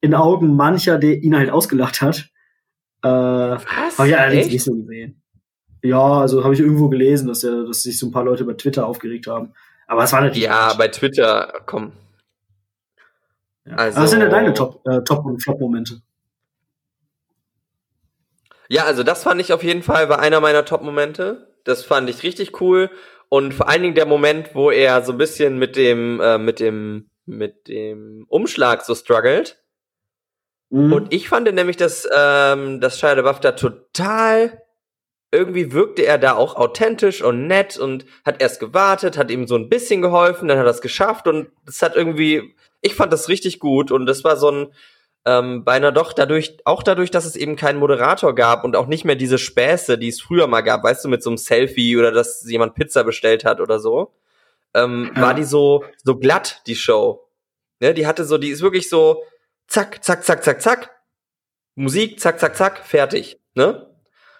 in Augen mancher, der ihn halt ausgelacht hat. Äh, Was? Habe ich allerdings nicht so gesehen. Ja, also habe ich irgendwo gelesen, dass, er, dass sich so ein paar Leute bei Twitter aufgeregt haben. Aber es war natürlich. Ja, nicht. bei Twitter, komm. Ja. Also, was sind denn deine Top, äh, Top und Flop-Momente? Ja, also das fand ich auf jeden Fall war einer meiner Top-Momente. Das fand ich richtig cool. Und vor allen Dingen der Moment, wo er so ein bisschen mit dem, äh, mit dem, mit dem Umschlag so struggelt. Mhm. Und ich fand nämlich, dass, ähm, dass Shia LaBeouf da total irgendwie wirkte er da auch authentisch und nett und hat erst gewartet, hat ihm so ein bisschen geholfen, dann hat er es geschafft und es hat irgendwie, ich fand das richtig gut und das war so ein, ähm, beinahe doch dadurch, auch dadurch, dass es eben keinen Moderator gab und auch nicht mehr diese Späße, die es früher mal gab, weißt du, mit so einem Selfie oder dass jemand Pizza bestellt hat oder so, ähm, ja. war die so, so glatt, die Show. Ne, die hatte so, die ist wirklich so, zack, zack, zack, zack, zack, Musik, zack, zack, zack, fertig, ne?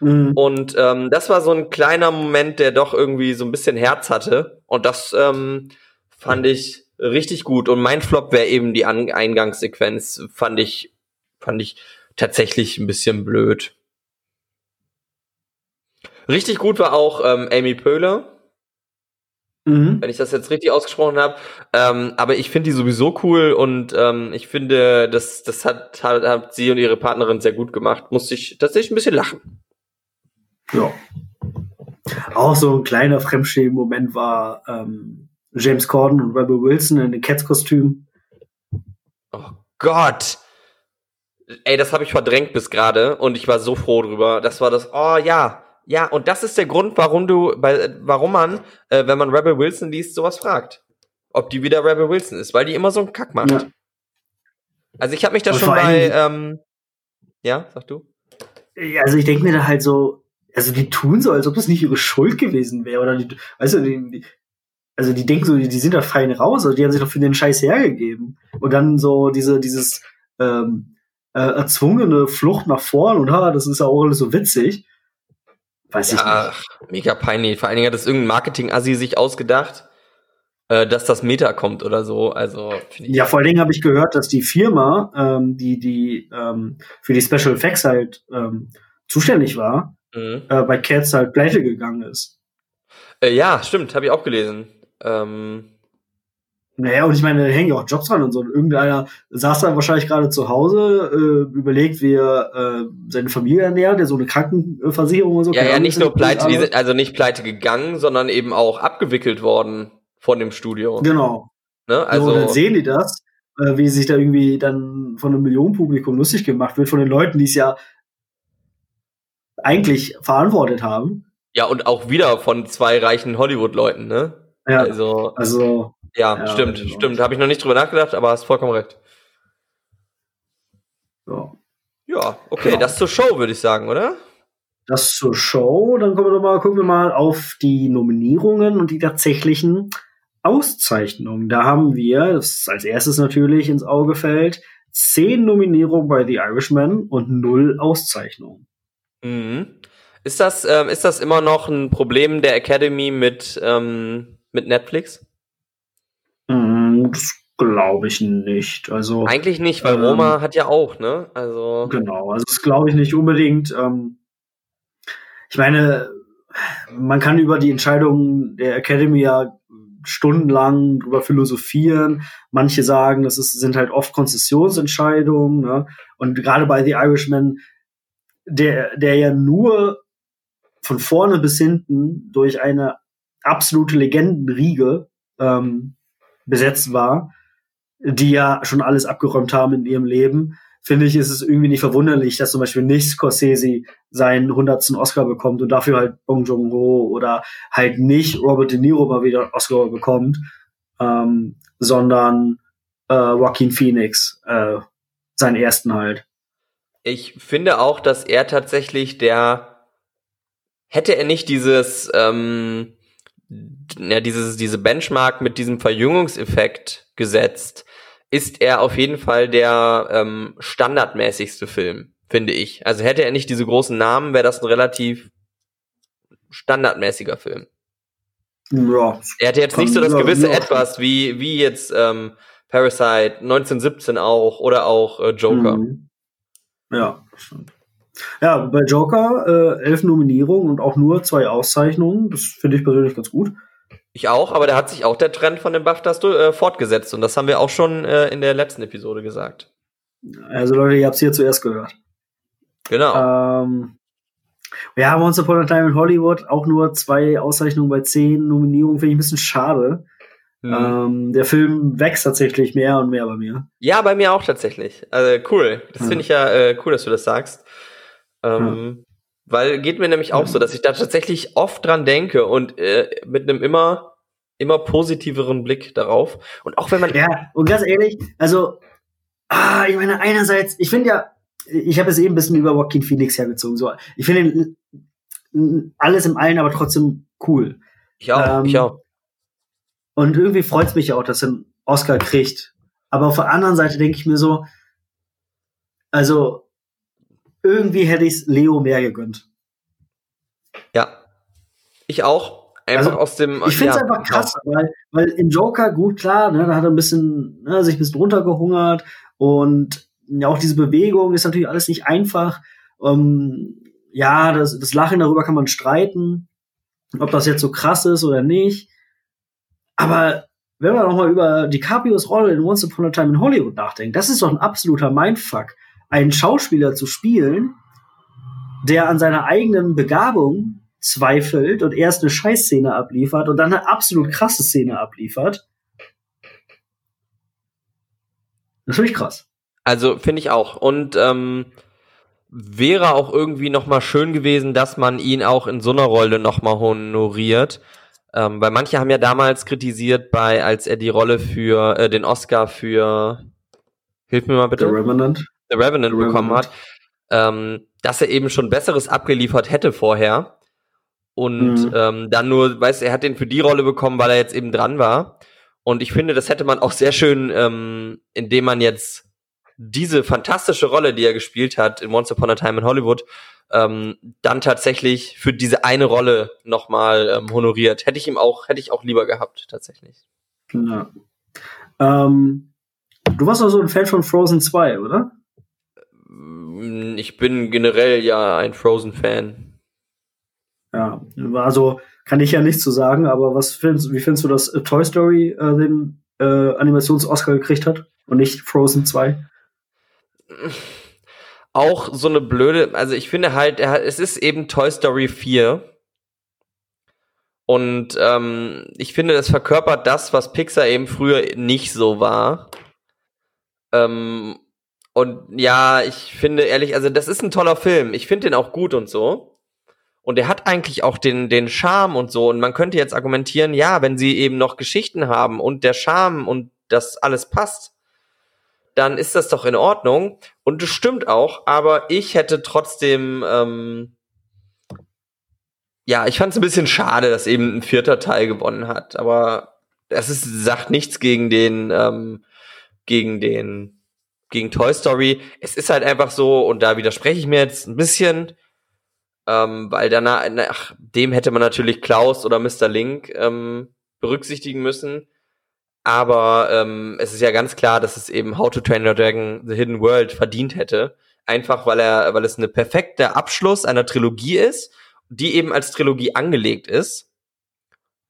Mhm. Und ähm, das war so ein kleiner Moment, der doch irgendwie so ein bisschen Herz hatte. Und das ähm, fand ich richtig gut. Und mein Flop wäre eben die An Eingangssequenz. Fand ich, fand ich tatsächlich ein bisschen blöd. Richtig gut war auch ähm, Amy Pöhler. Mhm. Wenn ich das jetzt richtig ausgesprochen habe. Ähm, aber ich finde die sowieso cool und ähm, ich finde, das, das hat, hat, hat sie und ihre Partnerin sehr gut gemacht. Musste ich tatsächlich ein bisschen lachen. Ja. Auch so ein kleiner Fremdschämen-Moment war ähm, James Corden und Rebel Wilson in den Cats-Kostüm. Oh Gott! Ey, das habe ich verdrängt bis gerade und ich war so froh drüber. Das war das, oh ja, ja, und das ist der Grund, warum du, bei, warum man, äh, wenn man Rebel Wilson liest, sowas fragt. Ob die wieder Rebel Wilson ist, weil die immer so einen Kack macht. Ja. Also ich habe mich da und schon bei, ähm, ja, sag du? Also ich denke mir da halt so, also die tun so, als ob das nicht ihre Schuld gewesen wäre. Oder die, weißt du, die, die, also die denken so, die, die sind da fein raus, also die haben sich doch für den Scheiß hergegeben. Und dann so diese, dieses ähm, äh, erzwungene Flucht nach vorn und ha, das ist ja auch alles so witzig. Weiß ja, ich nicht. Mega peinlich. Vor allen Dingen hat das irgendein Marketing-Assi sich ausgedacht, äh, dass das Meta kommt oder so. Also Ja, vor allen Dingen habe ich gehört, dass die Firma, ähm, die, die ähm, für die Special Effects halt ähm, zuständig war, mhm. äh, bei Cats halt pleite gegangen ist. Äh, ja, stimmt, habe ich auch gelesen. Ähm, naja, und ich meine, da hängen ja auch Jobs dran und so. Und irgendeiner saß dann wahrscheinlich gerade zu Hause, äh, überlegt, wie er äh, seine Familie ernährt, der so eine Krankenversicherung und so. Ja, ja, nicht nur pleite, die sind also nicht pleite gegangen, sondern eben auch abgewickelt worden von dem Studio. Genau. Ne? Also so, dann sehen die das, äh, wie sich da irgendwie dann von einem Millionenpublikum lustig gemacht wird, von den Leuten, die es ja eigentlich verantwortet haben. Ja, und auch wieder von zwei reichen Hollywood-Leuten, ne? Ja, also, also ja, ja stimmt, genau. stimmt. Habe ich noch nicht drüber nachgedacht, aber hast vollkommen recht. So. Ja, okay, genau. das zur Show, würde ich sagen, oder? Das zur Show. Dann kommen wir doch mal, gucken wir mal auf die Nominierungen und die tatsächlichen Auszeichnungen. Da haben wir, das als erstes natürlich ins Auge fällt, zehn Nominierungen bei The Irishman und null Auszeichnungen. Mhm. Ist das, ähm, ist das immer noch ein Problem der Academy mit, ähm, mit Netflix? Mm, das glaube ich nicht. Also eigentlich nicht, weil ähm, Roma hat ja auch, ne? Also genau, also das glaube ich nicht unbedingt. Ähm, ich meine, man kann über die Entscheidungen der Academy ja stundenlang drüber philosophieren. Manche sagen, das ist, sind halt oft Konzessionsentscheidungen. Ne? Und gerade bei The Irishman, der, der ja nur von vorne bis hinten durch eine absolute Legendenriege ähm, besetzt war, die ja schon alles abgeräumt haben in ihrem Leben, finde ich, ist es irgendwie nicht verwunderlich, dass zum Beispiel nicht Scorsese seinen hundertsten Oscar bekommt und dafür halt Bong Joon-ho oder halt nicht Robert De Niro mal wieder einen Oscar bekommt, ähm, sondern äh, Joaquin Phoenix äh, seinen ersten halt. Ich finde auch, dass er tatsächlich der hätte er nicht dieses, ähm, ja, dieses, diese Benchmark mit diesem Verjüngungseffekt gesetzt, ist er auf jeden Fall der ähm, standardmäßigste Film, finde ich. Also hätte er nicht diese großen Namen, wäre das ein relativ standardmäßiger Film. Ja. Er hätte jetzt nicht so das gewisse ja. Etwas wie, wie jetzt ähm, Parasite 1917 auch oder auch äh, Joker. Mhm. Ja, stimmt. Ja, bei Joker äh, elf Nominierungen und auch nur zwei Auszeichnungen. Das finde ich persönlich ganz gut. Ich auch, aber da hat sich auch der Trend von den BAFTAs äh, fortgesetzt und das haben wir auch schon äh, in der letzten Episode gesagt. Also Leute, ihr habt es hier zuerst gehört. Genau. Ähm, wir haben Once Upon a Time in Hollywood auch nur zwei Auszeichnungen bei zehn Nominierungen, finde ich ein bisschen schade. Mhm. Ähm, der Film wächst tatsächlich mehr und mehr bei mir. Ja, bei mir auch tatsächlich. Also cool. Das ja. finde ich ja äh, cool, dass du das sagst. Ähm, ja. Weil geht mir nämlich auch so, dass ich da tatsächlich oft dran denke und äh, mit einem immer immer positiveren Blick darauf. Und auch wenn man ja und ganz ehrlich, also ah, ich meine einerseits, ich finde ja, ich habe es eben ein bisschen über Joaquin Phoenix hergezogen. So, ich finde alles im Allen, aber trotzdem cool. Ich auch, ähm, ich auch. Und irgendwie freut es mich auch, dass er einen Oscar kriegt. Aber auf der anderen Seite denke ich mir so, also irgendwie hätte ich es Leo mehr gegönnt. Ja. Ich auch. Einfach also, aus dem. Ich finde es ja, einfach krass, weil, weil im Joker, gut, klar, ne, da hat er ein bisschen, ne, sich ein bisschen runtergehungert und ja, auch diese Bewegung ist natürlich alles nicht einfach. Ähm, ja, das, das Lachen darüber kann man streiten, ob das jetzt so krass ist oder nicht. Aber wenn man nochmal über DiCaprios Rolle in Once Upon a Time in Hollywood nachdenkt, das ist doch ein absoluter Mindfuck einen Schauspieler zu spielen, der an seiner eigenen Begabung zweifelt und erst eine Scheißszene abliefert und dann eine absolut krasse Szene abliefert. Natürlich krass. Also finde ich auch. Und ähm, wäre auch irgendwie noch mal schön gewesen, dass man ihn auch in so einer Rolle noch mal honoriert. Ähm, weil manche haben ja damals kritisiert, bei als er die Rolle für äh, den Oscar für Hilf mir mal bitte. The Revenant. The Revenant, The bekommen hat, ähm, dass er eben schon Besseres abgeliefert hätte vorher. Und mhm. ähm, dann nur, weißt du, er hat den für die Rolle bekommen, weil er jetzt eben dran war. Und ich finde, das hätte man auch sehr schön, ähm, indem man jetzt diese fantastische Rolle, die er gespielt hat in Once Upon a Time in Hollywood, ähm, dann tatsächlich für diese eine Rolle nochmal ähm, honoriert. Hätte ich ihm auch, hätte ich auch lieber gehabt, tatsächlich. Ja. Ähm, du warst also ein Fan von Frozen 2, oder? Ich bin generell ja ein Frozen-Fan. Ja, also kann ich ja nichts zu sagen, aber was findest, wie findest du, dass Toy Story äh, den äh, Animations-Oscar gekriegt hat und nicht Frozen 2? (laughs) Auch so eine blöde, also ich finde halt, es ist eben Toy Story 4. Und ähm, ich finde, das verkörpert das, was Pixar eben früher nicht so war. Ähm, und ja, ich finde ehrlich, also das ist ein toller Film. Ich finde den auch gut und so. Und er hat eigentlich auch den, den Charme und so. Und man könnte jetzt argumentieren, ja, wenn sie eben noch Geschichten haben und der Charme und das alles passt, dann ist das doch in Ordnung. Und das stimmt auch, aber ich hätte trotzdem, ähm, ja, ich fand es ein bisschen schade, dass eben ein vierter Teil gewonnen hat. Aber das ist, sagt nichts gegen den, ähm, gegen den, gegen Toy Story. Es ist halt einfach so, und da widerspreche ich mir jetzt ein bisschen, ähm, weil danach, nach dem hätte man natürlich Klaus oder Mr. Link ähm, berücksichtigen müssen. Aber ähm, es ist ja ganz klar, dass es eben How to Train Your Dragon The Hidden World verdient hätte. Einfach weil er, weil es eine perfekte Abschluss einer Trilogie ist, die eben als Trilogie angelegt ist.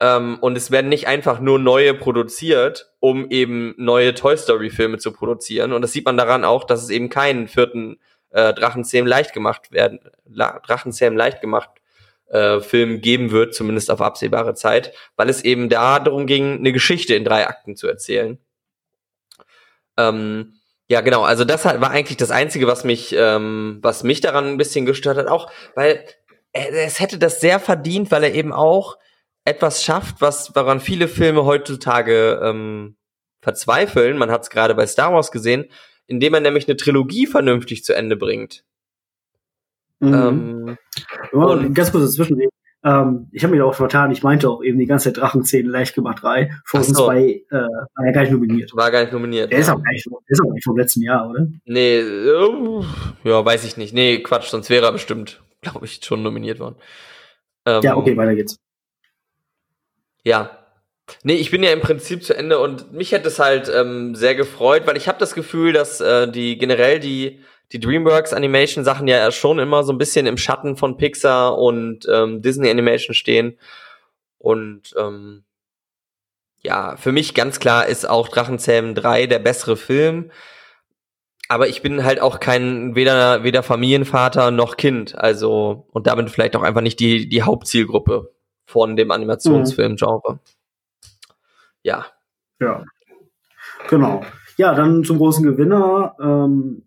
Ähm, und es werden nicht einfach nur neue produziert, um eben neue Toy Story Filme zu produzieren. Und das sieht man daran auch, dass es eben keinen vierten äh, Drachenzähmen leicht gemacht werden, Drachenzähmen leicht gemacht äh, Film geben wird, zumindest auf absehbare Zeit, weil es eben da darum ging, eine Geschichte in drei Akten zu erzählen. Ähm, ja, genau. Also das war eigentlich das Einzige, was mich, ähm, was mich daran ein bisschen gestört hat, auch weil es hätte das sehr verdient, weil er eben auch etwas schafft, was woran viele Filme heutzutage ähm, verzweifeln. Man hat es gerade bei Star Wars gesehen, indem er nämlich eine Trilogie vernünftig zu Ende bringt. Mhm. Ähm, oh, ganz kurz dazwischen. Ähm, ich habe mich auch vertan. Ich meinte auch eben die ganze Zeit Drachenzähne leicht gemacht 3. Frozen so. 2 äh, war ja gar nicht nominiert. War gar nicht nominiert. Der ja. ist, auch gar nicht, der ist auch nicht vom letzten Jahr, oder? Nee, uh, ja, weiß ich nicht. Nee, Quatsch, sonst wäre er bestimmt, glaube ich, schon nominiert worden. Ähm, ja, okay, weiter geht's. Ja. Nee, ich bin ja im Prinzip zu Ende und mich hätte es halt ähm, sehr gefreut, weil ich habe das Gefühl, dass äh, die generell die die DreamWorks Animation Sachen ja schon immer so ein bisschen im Schatten von Pixar und ähm, Disney Animation stehen. Und ähm, ja, für mich ganz klar ist auch Drachenzähmen 3 der bessere Film. Aber ich bin halt auch kein weder weder Familienvater noch Kind, also und damit vielleicht auch einfach nicht die die Hauptzielgruppe von dem Animationsfilm-Genre. Ja. Ja. Genau. Ja, dann zum großen Gewinner. Ähm,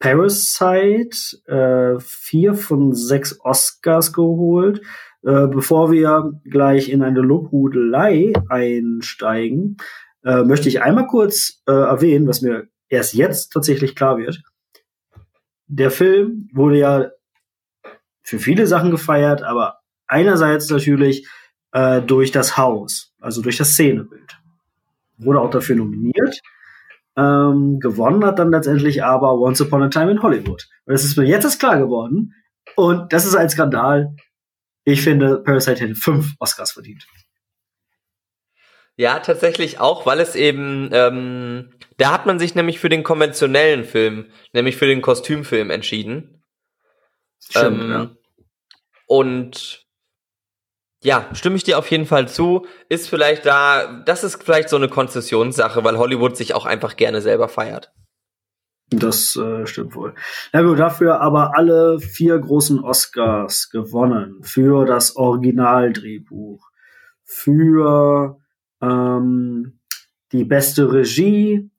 Parasite äh, vier von sechs Oscars geholt. Äh, bevor wir gleich in eine Lobhudelei einsteigen, äh, möchte ich einmal kurz äh, erwähnen, was mir erst jetzt tatsächlich klar wird. Der Film wurde ja für viele Sachen gefeiert, aber einerseits natürlich äh, durch das Haus, also durch das Szenebild. Wurde auch dafür nominiert. Ähm, gewonnen hat dann letztendlich aber Once Upon a Time in Hollywood. Und das ist mir jetzt erst klar geworden. Und das ist ein Skandal. Ich finde, Parasite hätte fünf Oscars verdient. Ja, tatsächlich auch, weil es eben, ähm, da hat man sich nämlich für den konventionellen Film, nämlich für den Kostümfilm entschieden. Stimmt, ähm, ja. Und ja, stimme ich dir auf jeden Fall zu. Ist vielleicht da, das ist vielleicht so eine Konzessionssache, weil Hollywood sich auch einfach gerne selber feiert. Das äh, stimmt wohl. Na gut, dafür aber alle vier großen Oscars gewonnen. Für das Originaldrehbuch, für ähm, die beste Regie,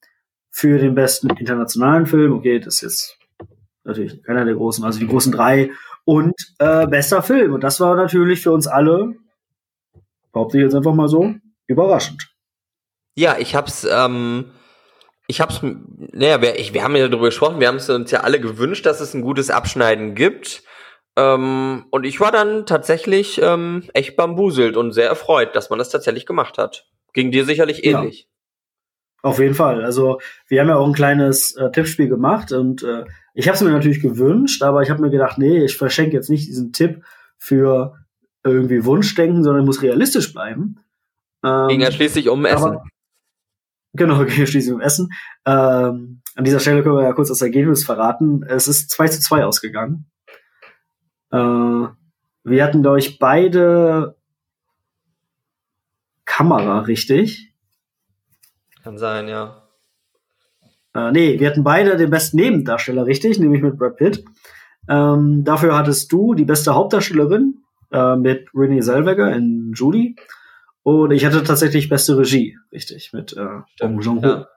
für den besten internationalen Film. Okay, das ist jetzt natürlich keiner der großen, also die großen drei und äh, bester Film. Und das war natürlich für uns alle, behaupte ich jetzt einfach mal so, überraschend. Ja, ich hab's, ähm, ich hab's, naja, wir, ich, wir haben ja darüber gesprochen, wir haben es uns ja alle gewünscht, dass es ein gutes Abschneiden gibt. Ähm, und ich war dann tatsächlich ähm, echt bambuselt und sehr erfreut, dass man das tatsächlich gemacht hat. Ging dir sicherlich ähnlich. Ja. Auf jeden Fall. Also wir haben ja auch ein kleines äh, Tippspiel gemacht und äh, ich habe es mir natürlich gewünscht, aber ich habe mir gedacht, nee, ich verschenke jetzt nicht diesen Tipp für irgendwie Wunschdenken, sondern muss realistisch bleiben. Ähm, ging ja schließlich um Essen. Aber, genau, (laughs) ging ja schließlich um Essen. Ähm, an dieser Stelle können wir ja kurz das Ergebnis verraten. Es ist 2 zu 2 ausgegangen. Äh, wir hatten, glaube ich, beide Kamera, richtig? Kann sein, ja. Äh, nee, wir hatten beide den besten Nebendarsteller, richtig? Nämlich mit Brad Pitt. Ähm, dafür hattest du die beste Hauptdarstellerin äh, mit Renee Zellweger in Judy. Und ich hatte tatsächlich beste Regie, richtig, mit äh, Bong Joon-ho. Ja.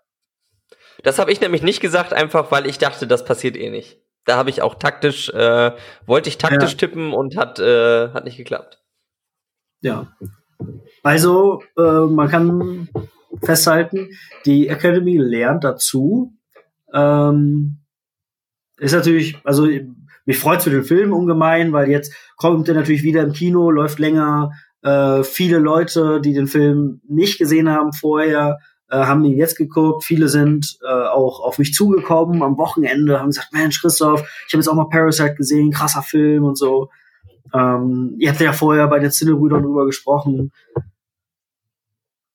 Das habe ich nämlich nicht gesagt, einfach weil ich dachte, das passiert eh nicht. Da habe ich auch taktisch, äh, wollte ich taktisch ja. tippen und hat, äh, hat nicht geklappt. Ja. Also, äh, man kann festhalten, die Academy lernt dazu. Ähm, ist natürlich, also mich freut für den Film ungemein, weil jetzt kommt er natürlich wieder im Kino, läuft länger. Äh, viele Leute, die den Film nicht gesehen haben vorher, äh, haben ihn jetzt geguckt. Viele sind äh, auch auf mich zugekommen am Wochenende, haben gesagt, Mensch, Christoph, ich habe jetzt auch mal Parasite gesehen, krasser Film und so. Ähm, ihr habt ja vorher bei den Cinebrüdern drüber gesprochen.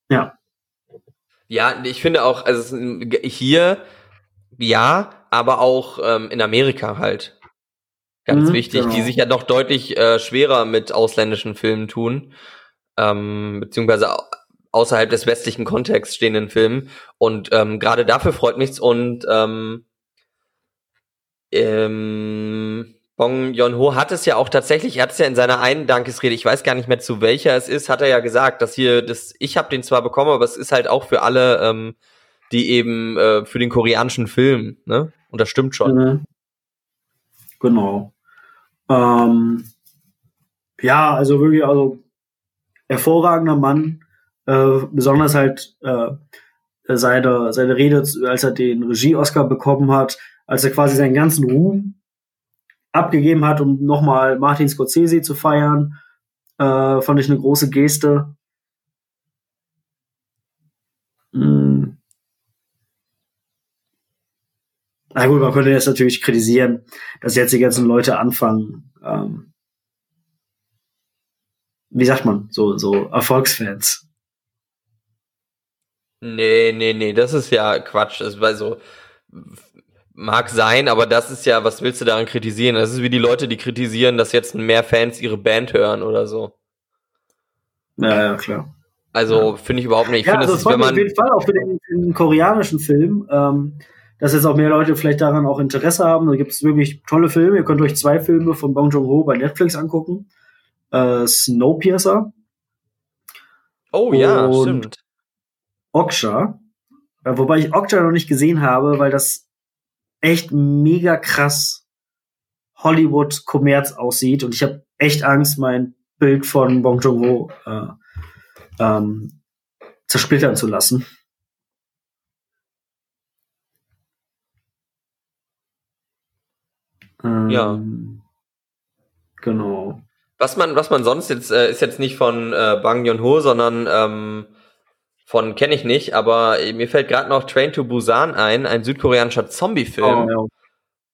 Ja. Ja, ich finde auch, also hier, ja, aber auch ähm, in Amerika halt. Ganz mhm, wichtig, genau. die sich ja doch deutlich äh, schwerer mit ausländischen Filmen tun. Ähm, beziehungsweise außerhalb des westlichen Kontexts stehenden Filmen. Und ähm, gerade dafür freut mich's. Und ähm, ähm, Bong Joon-ho hat es ja auch tatsächlich, er hat es ja in seiner einen Dankesrede, ich weiß gar nicht mehr zu welcher es ist, hat er ja gesagt, dass hier, das, ich habe den zwar bekommen, aber es ist halt auch für alle, ähm, die eben äh, für den koreanischen Film, ne? Und das stimmt schon. Mhm. Genau. Ähm, ja, also wirklich, also hervorragender Mann, äh, besonders halt äh, seine, seine Rede, als er den Regie-Oscar bekommen hat, als er quasi seinen ganzen Ruhm abgegeben hat, um nochmal Martin Scorsese zu feiern, äh, fand ich eine große Geste. Mm. Na gut, man könnte jetzt natürlich kritisieren, dass jetzt die ganzen Leute anfangen, ähm, wie sagt man, so, so Erfolgsfans Nee, nee, nee, das ist ja Quatsch. Das so, mag sein, aber das ist ja, was willst du daran kritisieren? Das ist wie die Leute, die kritisieren, dass jetzt mehr Fans ihre Band hören oder so. Ja, ja, klar. Also ja. finde ich überhaupt nicht. Ich ja, finde, also das ist, wenn man auf jeden Fall auch für den, für den koreanischen Film, ähm, dass jetzt auch mehr Leute vielleicht daran auch Interesse haben. Da gibt es wirklich tolle Filme. Ihr könnt euch zwei Filme von Bong Joon-ho bei Netflix angucken. Äh, Snowpiercer. Oh ja, stimmt. Okja. Äh, wobei ich Okja noch nicht gesehen habe, weil das echt mega krass Hollywood-Kommerz aussieht und ich habe echt Angst, mein Bild von Bong Joon-ho äh, ähm, zersplittern zu lassen. Ähm, ja. Genau. Was man, was man sonst jetzt, äh, ist jetzt nicht von äh, Bang Joon-ho, sondern ähm, von kenne ich nicht, aber mir fällt gerade noch Train to Busan ein, ein südkoreanischer Zombie-Film. Oh,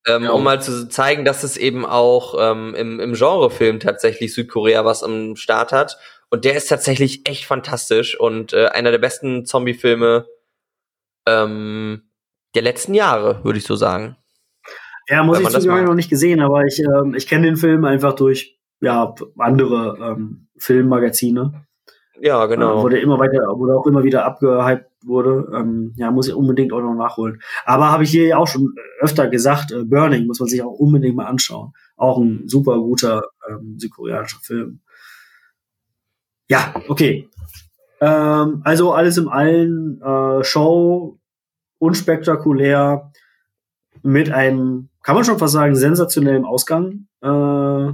ja. Ähm, ja. Um mal zu zeigen, dass es eben auch ähm, im, im Genrefilm tatsächlich Südkorea was am Start hat. Und der ist tatsächlich echt fantastisch und äh, einer der besten Zombie-Filme ähm, der letzten Jahre, würde ich so sagen. Ja, muss ich zugeben, noch nicht gesehen, aber ich, ähm, ich kenne den Film einfach durch ja, andere ähm, Filmmagazine. Ja, genau. Äh, wurde immer weiter, wurde auch immer wieder abgehypt wurde. Ähm, ja, muss ich unbedingt auch noch nachholen. Aber habe ich hier ja auch schon öfter gesagt, äh, Burning muss man sich auch unbedingt mal anschauen. Auch ein super guter ähm, südkoreanischer Film. Ja, okay. Ähm, also alles im Allen äh, Show unspektakulär mit einem, kann man schon fast sagen, sensationellen Ausgang. Äh,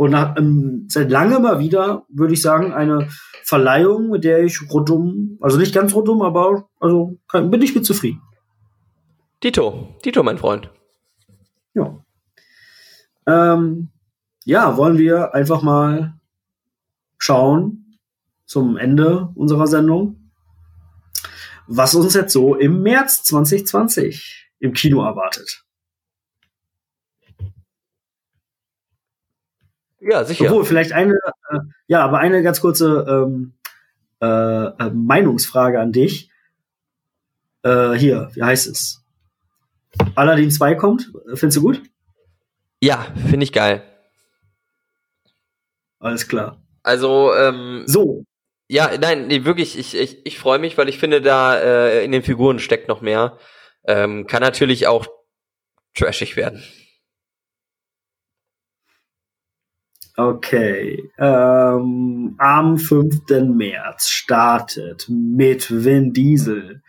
und nach, ähm, seit langem mal wieder, würde ich sagen, eine Verleihung, mit der ich rundum, also nicht ganz rundum, aber also kann, bin ich mit zufrieden. Tito, Tito, mein Freund. Ja. ähm, ja, wollen wir einfach mal schauen zum Ende unserer Sendung, was uns jetzt so im März 2020 im Kino erwartet. Ja, sicher. Obwohl, vielleicht eine, äh, ja, aber eine ganz kurze ähm, äh, äh, Meinungsfrage an dich. Äh, hier, wie heißt es? Aladdin 2 kommt. Findest du gut? Ja, finde ich geil. Alles klar. Also, ähm, So, ja, nein, nee, wirklich, ich, ich, ich freue mich, weil ich finde, da äh, in den Figuren steckt noch mehr. Ähm, kann natürlich auch trashig werden. Okay. Ähm, am 5. März startet mit Vin Diesel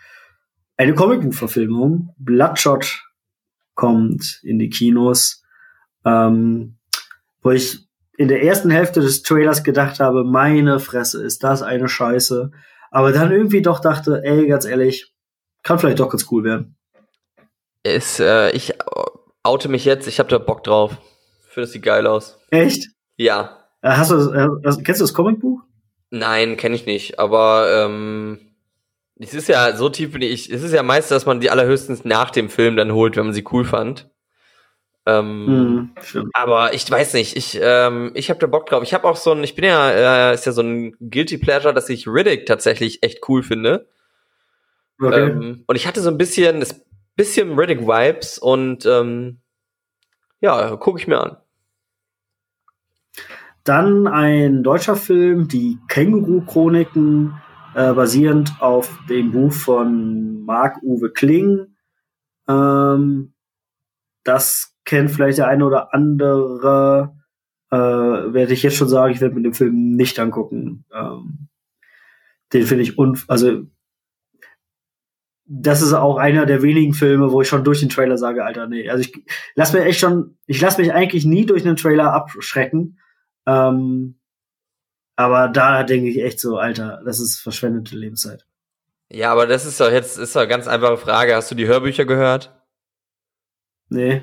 eine Comicbuchverfilmung. Bloodshot kommt in die Kinos. Ähm, wo ich in der ersten Hälfte des Trailers gedacht habe, meine Fresse, ist das eine Scheiße. Aber dann irgendwie doch dachte, ey, ganz ehrlich, kann vielleicht doch ganz cool werden. Ist, äh, ich oute mich jetzt, ich habe da Bock drauf. Ich finde, das sieht geil aus. Echt? Ja. Äh, Hast du, äh, das- kennst du das Comicbuch? Nein, kenne ich nicht, aber ähm, es ist ja so tief ich. Es ist ja meist, dass man die allerhöchstens nach dem Film dann holt, wenn man sie cool fand. Ähm, Hm. Aber ich weiß nicht, ich, ähm, ich habe da Bock drauf. Ich habe auch so ein, ich bin ja, äh, ist ja so ein Guilty Pleasure, dass ich Riddick tatsächlich echt cool finde. Okay. Ähm, und ich hatte so ein bisschen, das bisschen Riddick-Vibes und ähm, ja, gucke ich mir an. Dann ein deutscher Film, die Känguru-Chroniken, äh, basierend auf dem Buch von Marc-Uwe Kling. Ähm, das kennt vielleicht der eine oder andere. Äh, werde ich jetzt schon sagen, ich werde mir den Film nicht angucken. Ähm, den finde ich un also das ist auch einer der wenigen Filme, wo ich schon durch den Trailer sage, Alter, nee. Also ich lass mir echt schon, ich lass mich eigentlich nie durch einen Trailer abschrecken. Ähm, aber da denke ich echt so, Alter, das ist verschwendete Lebenszeit. Ja, aber das ist doch jetzt, ist doch eine ganz einfache Frage. Hast du die Hörbücher gehört? Nee.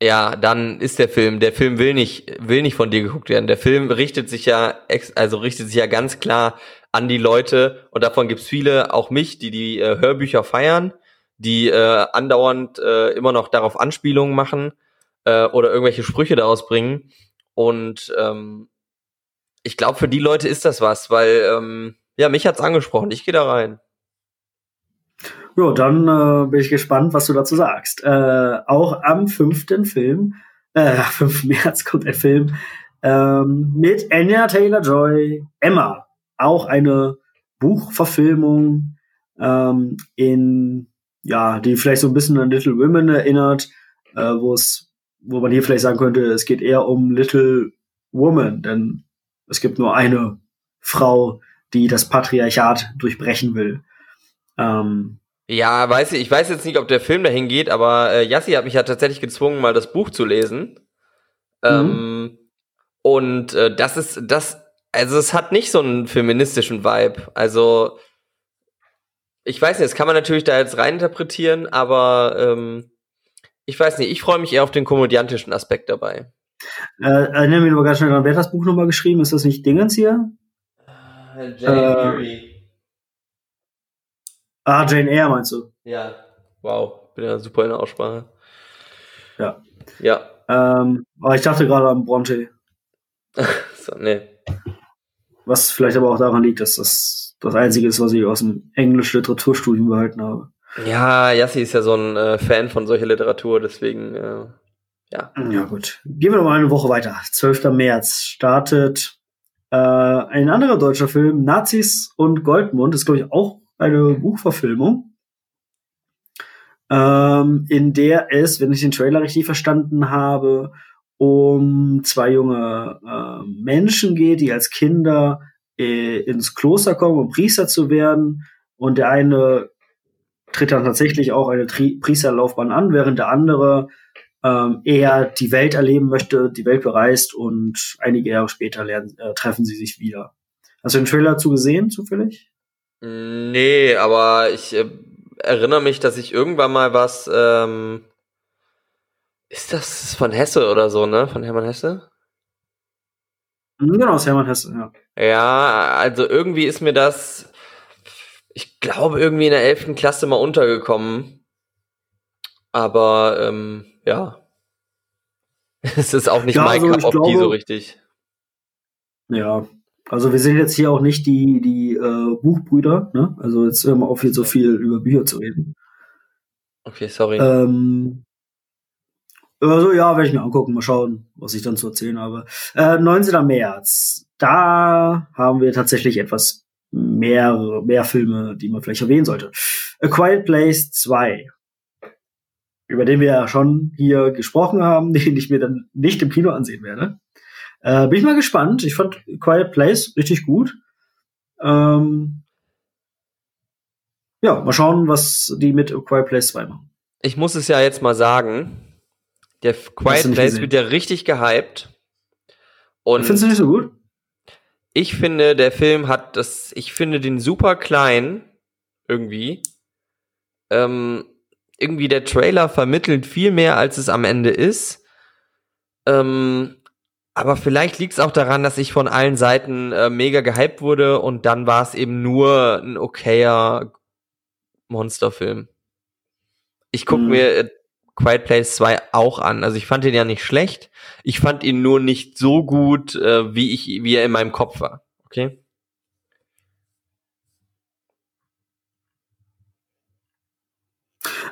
Ja, dann ist der Film, der Film will nicht, will nicht von dir geguckt werden. Der Film richtet sich ja, also richtet sich ja ganz klar an die Leute und davon gibt's viele, auch mich, die die äh, Hörbücher feiern, die äh, andauernd äh, immer noch darauf Anspielungen machen äh, oder irgendwelche Sprüche daraus bringen. Und ähm, ich glaube, für die Leute ist das was, weil ähm, ja, mich hat's angesprochen. Ich gehe da rein. Ja, dann äh, bin ich gespannt, was du dazu sagst. Äh, auch am 5. Film, äh, (laughs) 5. März kommt ein Film ähm, mit Anya Taylor-Joy, Emma. Auch eine Buchverfilmung ähm, in, ja, die vielleicht so ein bisschen an Little Women erinnert, äh, wo es, wo man hier vielleicht sagen könnte, es geht eher um Little Woman, denn es gibt nur eine Frau, die das Patriarchat durchbrechen will. Ähm, Ja, weiß ich, ich weiß jetzt nicht, ob der Film dahin geht, aber äh, Yassi hat mich ja tatsächlich gezwungen, mal das Buch zu lesen. Ähm, und äh, das ist, das, also es hat nicht so einen feministischen Vibe. Also, ich weiß nicht, das kann man natürlich da jetzt reininterpretieren, aber ähm, ich weiß nicht, ich freue mich eher auf den komödiantischen Aspekt dabei. Äh, erinnere mich noch ganz schnell dran, wer hat das Buch nochmal geschrieben? Ist das nicht Dingens hier? Äh, Ah, Jane Eyre meinst du? Ja. Wow, bin ja super in der Aussprache. Ja. Ja. Ähm, aber ich dachte gerade an Bronte. (laughs) So, nee. Was vielleicht aber auch daran liegt, dass das das Einzige ist, was ich aus dem Englisch-Literaturstudium behalten habe. Ja, Yassi ist ja so ein äh, Fan von solcher Literatur, deswegen, äh, ja. Ja, gut. Gehen wir noch mal eine Woche weiter. 12. März startet äh, ein anderer deutscher Film, Nazis und Goldmund. Ist, glaube ich, auch eine Buchverfilmung, ähm, in der es, wenn ich den Trailer richtig verstanden habe, um zwei junge äh, Menschen geht, die als Kinder äh, ins Kloster kommen, um Priester zu werden. Und der eine tritt dann tatsächlich auch eine Tri Priesterlaufbahn an, während der andere ähm, eher die Welt erleben möchte, die Welt bereist und einige Jahre später lernen, äh, treffen sie sich wieder. Hast du den Trailer dazu gesehen, zufällig? Nee, aber ich äh, erinnere mich, dass ich irgendwann mal was, ähm, ist das von Hesse oder so, ne? Von Hermann Hesse? Genau, das Hermann Hesse, ja. Ja, also irgendwie ist mir das, ich glaube, irgendwie in der elften Klasse mal untergekommen. Aber ähm, ja, (laughs) es ist auch nicht Ja, mein also Cup of glaube- so richtig. Ja. Also wir sind jetzt hier auch nicht die, die äh, Buchbrüder, ne? Also jetzt hören wir auf, hier so viel über Bücher zu reden. Okay, sorry. Ähm, also ja, werde ich mir angucken, mal schauen, was ich dann zu erzählen habe. Äh, 19. März, da haben wir tatsächlich etwas mehr, mehr Filme, die man vielleicht erwähnen sollte. A Quiet Place 2, über den wir ja schon hier gesprochen haben, (laughs) den ich mir dann nicht im Kino ansehen werde. Äh, bin ich mal gespannt. Ich fand Quiet Place richtig gut. Ähm, ja, mal schauen, was die mit A Quiet Place 2 machen. Ich muss es ja jetzt mal sagen. Der Quiet Place wird ja richtig gehypt. Und Findest du nicht so gut? Ich finde, der Film hat das, ich finde den super klein, irgendwie. Ähm, irgendwie der Trailer vermittelt viel mehr, als es am Ende ist. Ähm, aber vielleicht liegt es auch daran, dass ich von allen Seiten äh, mega gehypt wurde und dann war es eben nur ein okayer Monsterfilm. Ich guck Mhm. mir äh, Quiet Place 2 auch an. Also ich fand ihn ja nicht schlecht. Ich fand ihn nur nicht so gut, äh, wie ich, wie er in meinem Kopf war. Okay?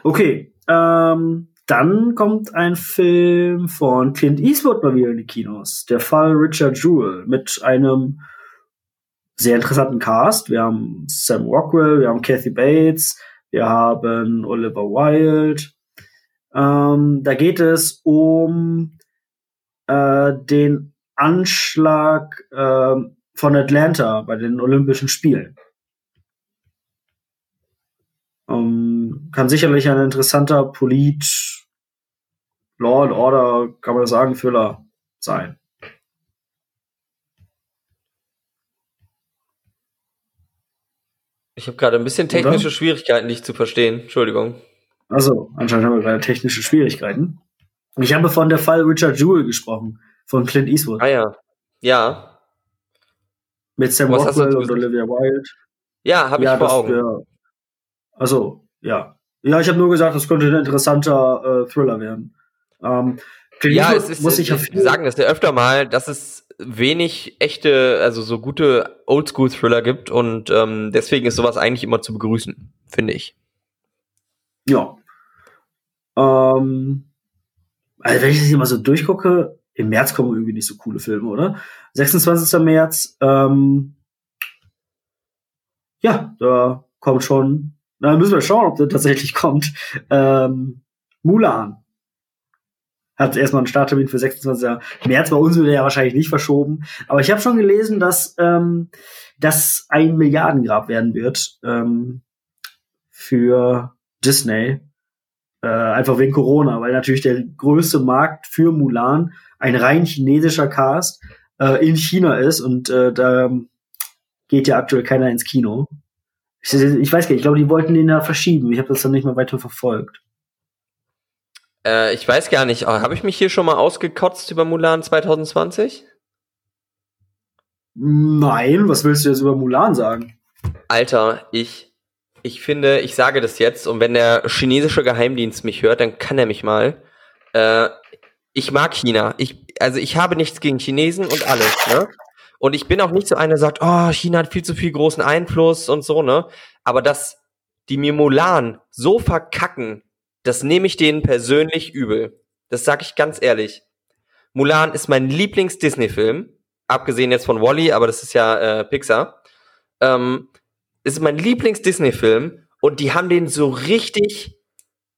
Okay, ähm, dann kommt ein Film von Clint Eastwood mal wieder in die Kinos. Der Fall Richard Jewell mit einem sehr interessanten Cast. Wir haben Sam Rockwell, wir haben Kathy Bates, wir haben Oliver Wilde. Ähm, da geht es um äh, den Anschlag ähm, von Atlanta bei den Olympischen Spielen. Ähm, kann sicherlich ein interessanter Polit, Law and Order, kann man sagen, Thriller sein. Ich habe gerade ein bisschen Oder? technische Schwierigkeiten, dich zu verstehen. Entschuldigung. Also, anscheinend haben wir gerade technische Schwierigkeiten. Ich habe von der Fall Richard Jewell gesprochen, von Clint Eastwood. Ah ja. Ja. Mit Sam Was Rockwell und? Olivia Wilde. Ja, habe ich vor Augen. wär- Also, ja. Ja, ich habe nur gesagt, das könnte ein interessanter äh, Thriller werden. Ähm, Clint Ja, Eastwood es ist, muss sich ja wir viel sagen das ja öfter mal, dass es wenig echte, also so gute Oldschool-Thriller gibt und ähm, deswegen ist sowas eigentlich immer zu begrüßen, finde ich. Ja. Ähm, also wenn ich das mal so durchgucke, im März kommen irgendwie nicht so coole Filme, oder? 26. März, ähm, ja, da kommt schon, na, müssen wir schauen, ob der tatsächlich kommt. Ähm, Mulan hat erstmal einen Starttermin für 26. März. Bei uns wird er ja wahrscheinlich nicht verschoben. Aber ich habe schon gelesen, dass ähm, das ein Milliardengrab werden wird ähm, für Disney. Äh, einfach wegen Corona, weil natürlich der größte Markt für Mulan ein rein chinesischer Cast äh, in China ist und äh, da geht ja aktuell keiner ins Kino. Ich, ich weiß gar nicht, ich glaube, die wollten den da verschieben. Ich habe das dann nicht mehr weiter verfolgt. Äh, ich weiß gar nicht, habe ich mich hier schon mal ausgekotzt über Mulan 2020? Nein, was willst du jetzt über Mulan sagen? Alter, ich, ich finde, ich sage das jetzt und wenn der chinesische Geheimdienst mich hört, dann kann er mich mal. Äh, ich mag China. Ich, also ich habe nichts gegen Chinesen und alles, ne? Und ich bin auch nicht so einer, der sagt, oh, China hat viel zu viel großen Einfluss und so, ne? Aber dass die mir Mulan so verkacken, das nehme ich denen persönlich übel. Das sage ich ganz ehrlich. Mulan ist mein Lieblings-Disney-Film. Abgesehen jetzt von Wally, aber das ist ja äh, Pixar. Ähm, ist mein Lieblings-Disney-Film und die haben den so richtig,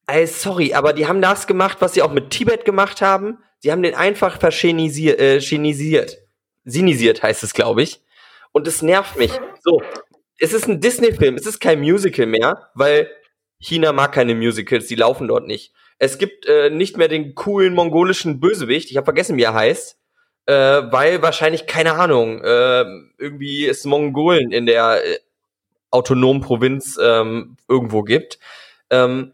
ey, sorry, aber die haben das gemacht, was sie auch mit Tibet gemacht haben. Sie haben den einfach verschenisiert, äh, chinisiert. Sinisiert heißt es, glaube ich. Und es nervt mich. So, es ist ein Disney-Film, es ist kein Musical mehr, weil China mag keine Musicals, die laufen dort nicht. Es gibt äh, nicht mehr den coolen mongolischen Bösewicht, ich habe vergessen, wie er heißt, äh, weil wahrscheinlich, keine Ahnung, äh, irgendwie es Mongolen in der äh, autonomen Provinz ähm, irgendwo gibt. Ähm,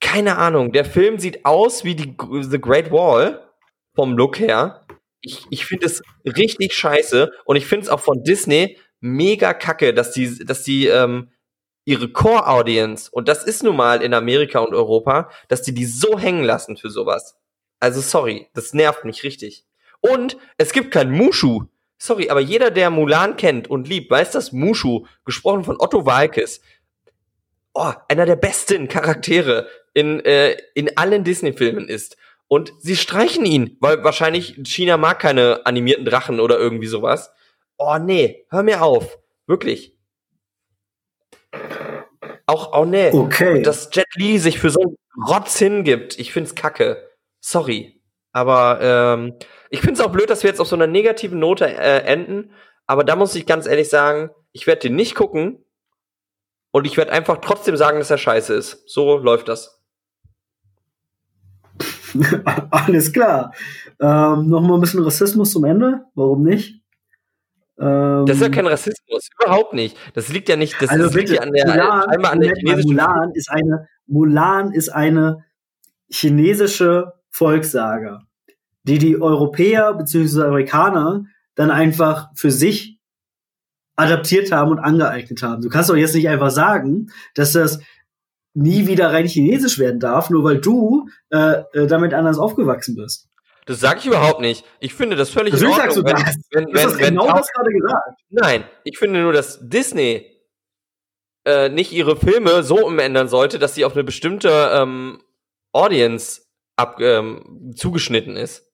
keine Ahnung. Der Film sieht aus wie die The Great Wall vom Look her. Ich, ich finde es richtig scheiße und ich finde es auch von Disney mega kacke, dass die, dass die ähm, ihre Core-Audience, und das ist nun mal in Amerika und Europa, dass die die so hängen lassen für sowas. Also sorry, das nervt mich richtig. Und es gibt kein Mushu. Sorry, aber jeder, der Mulan kennt und liebt, weiß, dass Mushu, gesprochen von Otto Walkes, oh, einer der besten Charaktere in, äh, in allen Disney-Filmen ist. Und sie streichen ihn, weil wahrscheinlich China mag keine animierten Drachen oder irgendwie sowas. Oh nee, hör mir auf. Wirklich. Auch, oh nee. Okay. Dass Jet Li sich für so einen Rotz hingibt, ich find's kacke. Sorry. Aber ähm, ich find's auch blöd, dass wir jetzt auf so einer negativen Note äh, enden. Aber da muss ich ganz ehrlich sagen, ich werde den nicht gucken. Und ich werde einfach trotzdem sagen, dass er scheiße ist. So läuft das. (laughs) Alles klar. Ähm, Nochmal ein bisschen Rassismus zum Ende. Warum nicht? Ähm, das ist ja kein Rassismus, überhaupt nicht. Das liegt ja nicht, das, also liegt ja an der, Mulan, an der chinesischen Mulan ist eine Mulan ist eine chinesische Volkssage, die die Europäer bzw. Amerikaner dann einfach für sich adaptiert haben und angeeignet haben. Du kannst doch jetzt nicht einfach sagen, dass das nie wieder rein chinesisch werden darf, nur weil du äh, äh damit anders aufgewachsen bist. Das sage ich überhaupt nicht. Ich finde das völlig Natürlich in Ordnung. Sagst du wenn, das. (laughs) Wenn, wenn, genau das gerade gesagt. Nein, ich finde nur, dass Disney äh, nicht ihre Filme so umändern sollte, dass sie auf eine bestimmte ähm, Audience ab, ähm, zugeschnitten ist.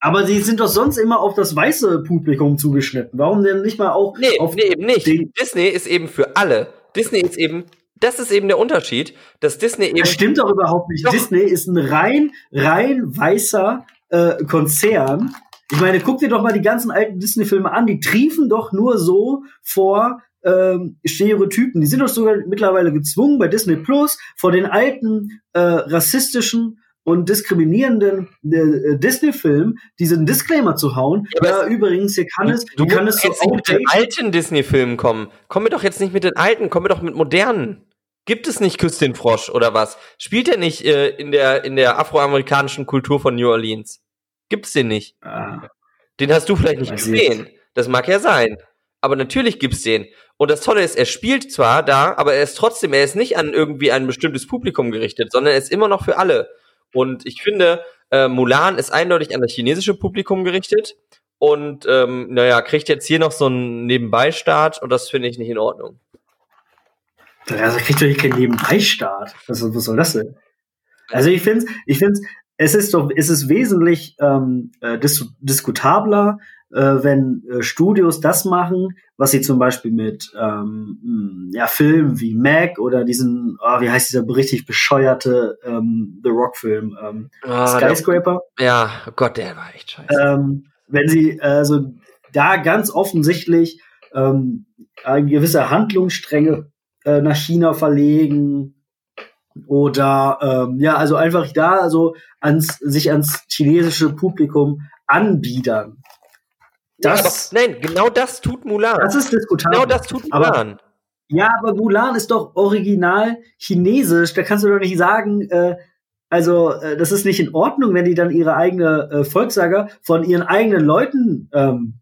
Aber sie sind doch sonst immer auf das weiße Publikum zugeschnitten. Warum denn nicht mal auch nee, auf nee, eben nicht. Disney ist eben für alle. Disney ist eben das ist eben der Unterschied, dass Disney eben. Das stimmt doch überhaupt nicht. Doch. Disney ist ein rein, rein weißer äh, Konzern. Ich meine, guck dir doch mal die ganzen alten Disney-Filme an. Die triefen doch nur so vor ähm, Stereotypen. Die sind doch sogar mittlerweile gezwungen bei Disney Plus vor den alten äh, rassistischen und diskriminierenden äh, Disney-Film diesen Disclaimer zu hauen. Ja, übrigens, hier kann es, du kann es so jetzt mit den alten Disney-Filmen kommen. Komm mir doch jetzt nicht mit den alten, komm mir doch mit modernen. Gibt es nicht Küss den Frosch oder was? Spielt er nicht äh, in der in der afroamerikanischen Kultur von New Orleans? Gibt's den nicht? Ah. Den hast du vielleicht nicht gesehen. Das mag ja sein. Aber natürlich gibt's den. Und das Tolle ist, er spielt zwar da, aber er ist trotzdem, er ist nicht an irgendwie ein bestimmtes Publikum gerichtet, sondern er ist immer noch für alle. Und ich finde, äh, Mulan ist eindeutig an das chinesische Publikum gerichtet und ähm, naja, kriegt jetzt hier noch so einen Nebenbeistart und das finde ich nicht in Ordnung. Also kriegt doch hier keinen Nebenbeistart. Was, was soll das denn? Also ich finde, ich finde, es ist doch, es ist wesentlich ähm, äh, dis diskutabler, äh, wenn äh, Studios das machen, was sie zum Beispiel mit ähm, hm, ja, Filmen wie Mac oder diesen, oh, wie heißt dieser richtig bescheuerte ähm, The Rock-Film, ähm, oh, Skyscraper. Der, ja, oh Gott, der war echt scheiße. Ähm, wenn sie also da ganz offensichtlich ähm, eine gewisse Handlungsstränge äh, nach China verlegen oder ähm, ja, also einfach da so ans sich ans chinesische Publikum anbiedern. Das, ja, nein, genau das tut Mulan. Das ist diskutabel. Genau das tut Mulan. Aber, ja, aber Mulan ist doch original chinesisch. Da kannst du doch nicht sagen, äh, also äh, das ist nicht in Ordnung, wenn die dann ihre eigene äh, Volkssager von ihren eigenen Leuten ähm,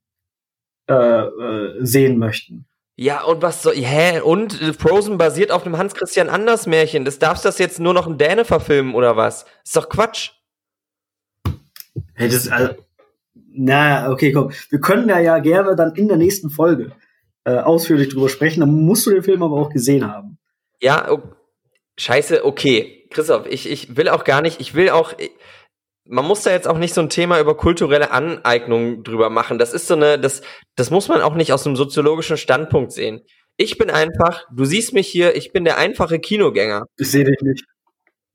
äh, äh, sehen möchten. Ja, und was soll, hä? Und Frozen basiert auf einem Hans-Christian Anders Märchen. Das darfst du das jetzt nur noch in Däne verfilmen oder was? Ist doch Quatsch. Hey, das ist, also, na, okay, komm. Wir können da ja gerne dann in der nächsten Folge äh, ausführlich drüber sprechen. Dann musst du den Film aber auch gesehen haben. Ja, oh, scheiße, okay. Christoph, ich, ich will auch gar nicht, ich will auch, man muss da jetzt auch nicht so ein Thema über kulturelle Aneignung drüber machen. Das ist so eine, das, das muss man auch nicht aus einem soziologischen Standpunkt sehen. Ich bin einfach, du siehst mich hier, ich bin der einfache Kinogänger. Ich sehe dich nicht.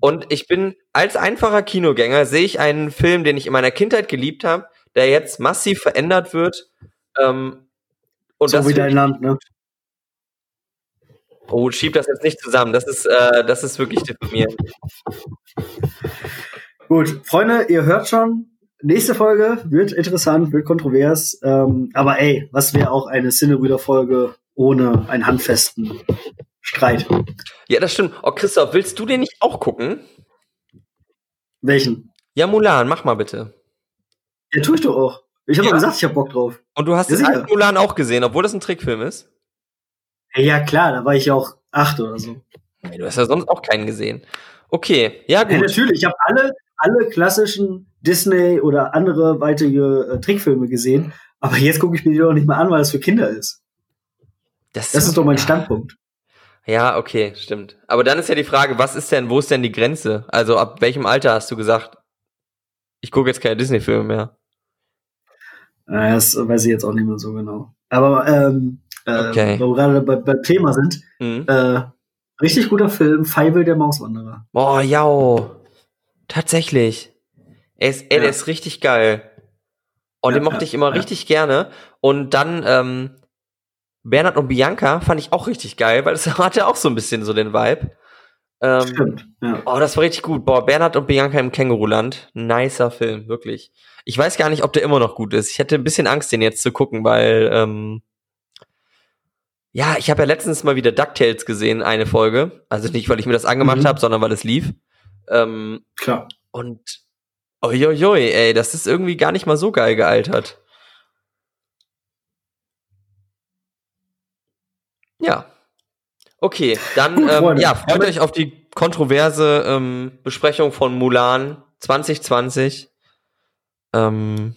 Und ich bin als einfacher Kinogänger sehe ich einen Film, den ich in meiner Kindheit geliebt habe, der jetzt massiv verändert wird. Ähm, und so das wie dein Land, ne? Oh, schieb das jetzt nicht zusammen. Das ist, äh, das ist wirklich diffamierend. Gut, Freunde, ihr hört schon, nächste Folge wird interessant, wird kontrovers. Ähm, aber ey, was wäre auch eine Cinnebrüder-Folge ohne einen handfesten Streit. Ja, das stimmt. Oh, Christoph, willst du den nicht auch gucken? Welchen? Ja, Mulan, mach mal bitte. Ja, tue ich doch auch. Ich habe Ja. ja. gesagt, ich habe Bock drauf. Und du hast Ja, den alten Mulan auch gesehen, obwohl das ein Trickfilm ist? Ja, klar, da war ich ja auch acht oder so. Nee, du hast ja sonst auch keinen gesehen. Okay, ja Ja, gut. natürlich, ich habe alle, alle klassischen Disney oder andere weitere äh, Trickfilme gesehen. Aber jetzt gucke ich mir die doch nicht mehr an, weil es für Kinder ist. Das ist doch mein Standpunkt. Ja, okay, stimmt. Aber dann ist ja die Frage, was ist denn, wo ist denn die Grenze? Also ab welchem Alter hast du gesagt, ich gucke jetzt keine Disney-Filme mehr? Äh, Das weiß ich jetzt auch nicht mehr so genau. Aber ähm, äh, Okay. wo wir gerade bei, beim Thema sind, Mhm. äh, richtig guter Film, Feivel der Mauswanderer. Boah, ja. Tatsächlich. Er ist, ey, Ja. ist richtig geil. Und Ja, den mochte ja, ich immer richtig gerne. Und dann, ähm, Bernhard und Bianca fand ich auch richtig geil, weil es (laughs) hatte auch so ein bisschen so den Vibe. Ähm, Stimmt. Ja. Oh, das war richtig gut. Boah, Bernhard und Bianca im Känguruland. Nicer Film, wirklich. Ich weiß gar nicht, ob der immer noch gut ist. Ich hätte ein bisschen Angst, den jetzt zu gucken, weil, ähm, ja, ich habe ja letztens mal wieder DuckTales gesehen, eine Folge. Also nicht, weil ich mir das angemacht Mhm. habe, sondern weil es lief. Ähm, Klar. und uiuiui, ey, das ist irgendwie gar nicht mal so geil gealtert. Ja. Okay, dann Gut, ähm, ja, freut euch auf die kontroverse ähm, Besprechung von Mulan 2020. Ähm,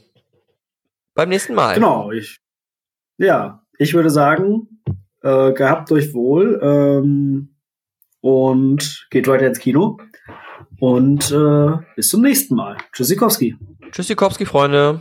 beim nächsten Mal. Genau, ich. Ja, ich würde sagen, äh, gehabt euch wohl ähm, und geht weiter ins Kino. Und äh, bis zum nächsten Mal. Tschüssikowski. Tschüssikowski, Freunde.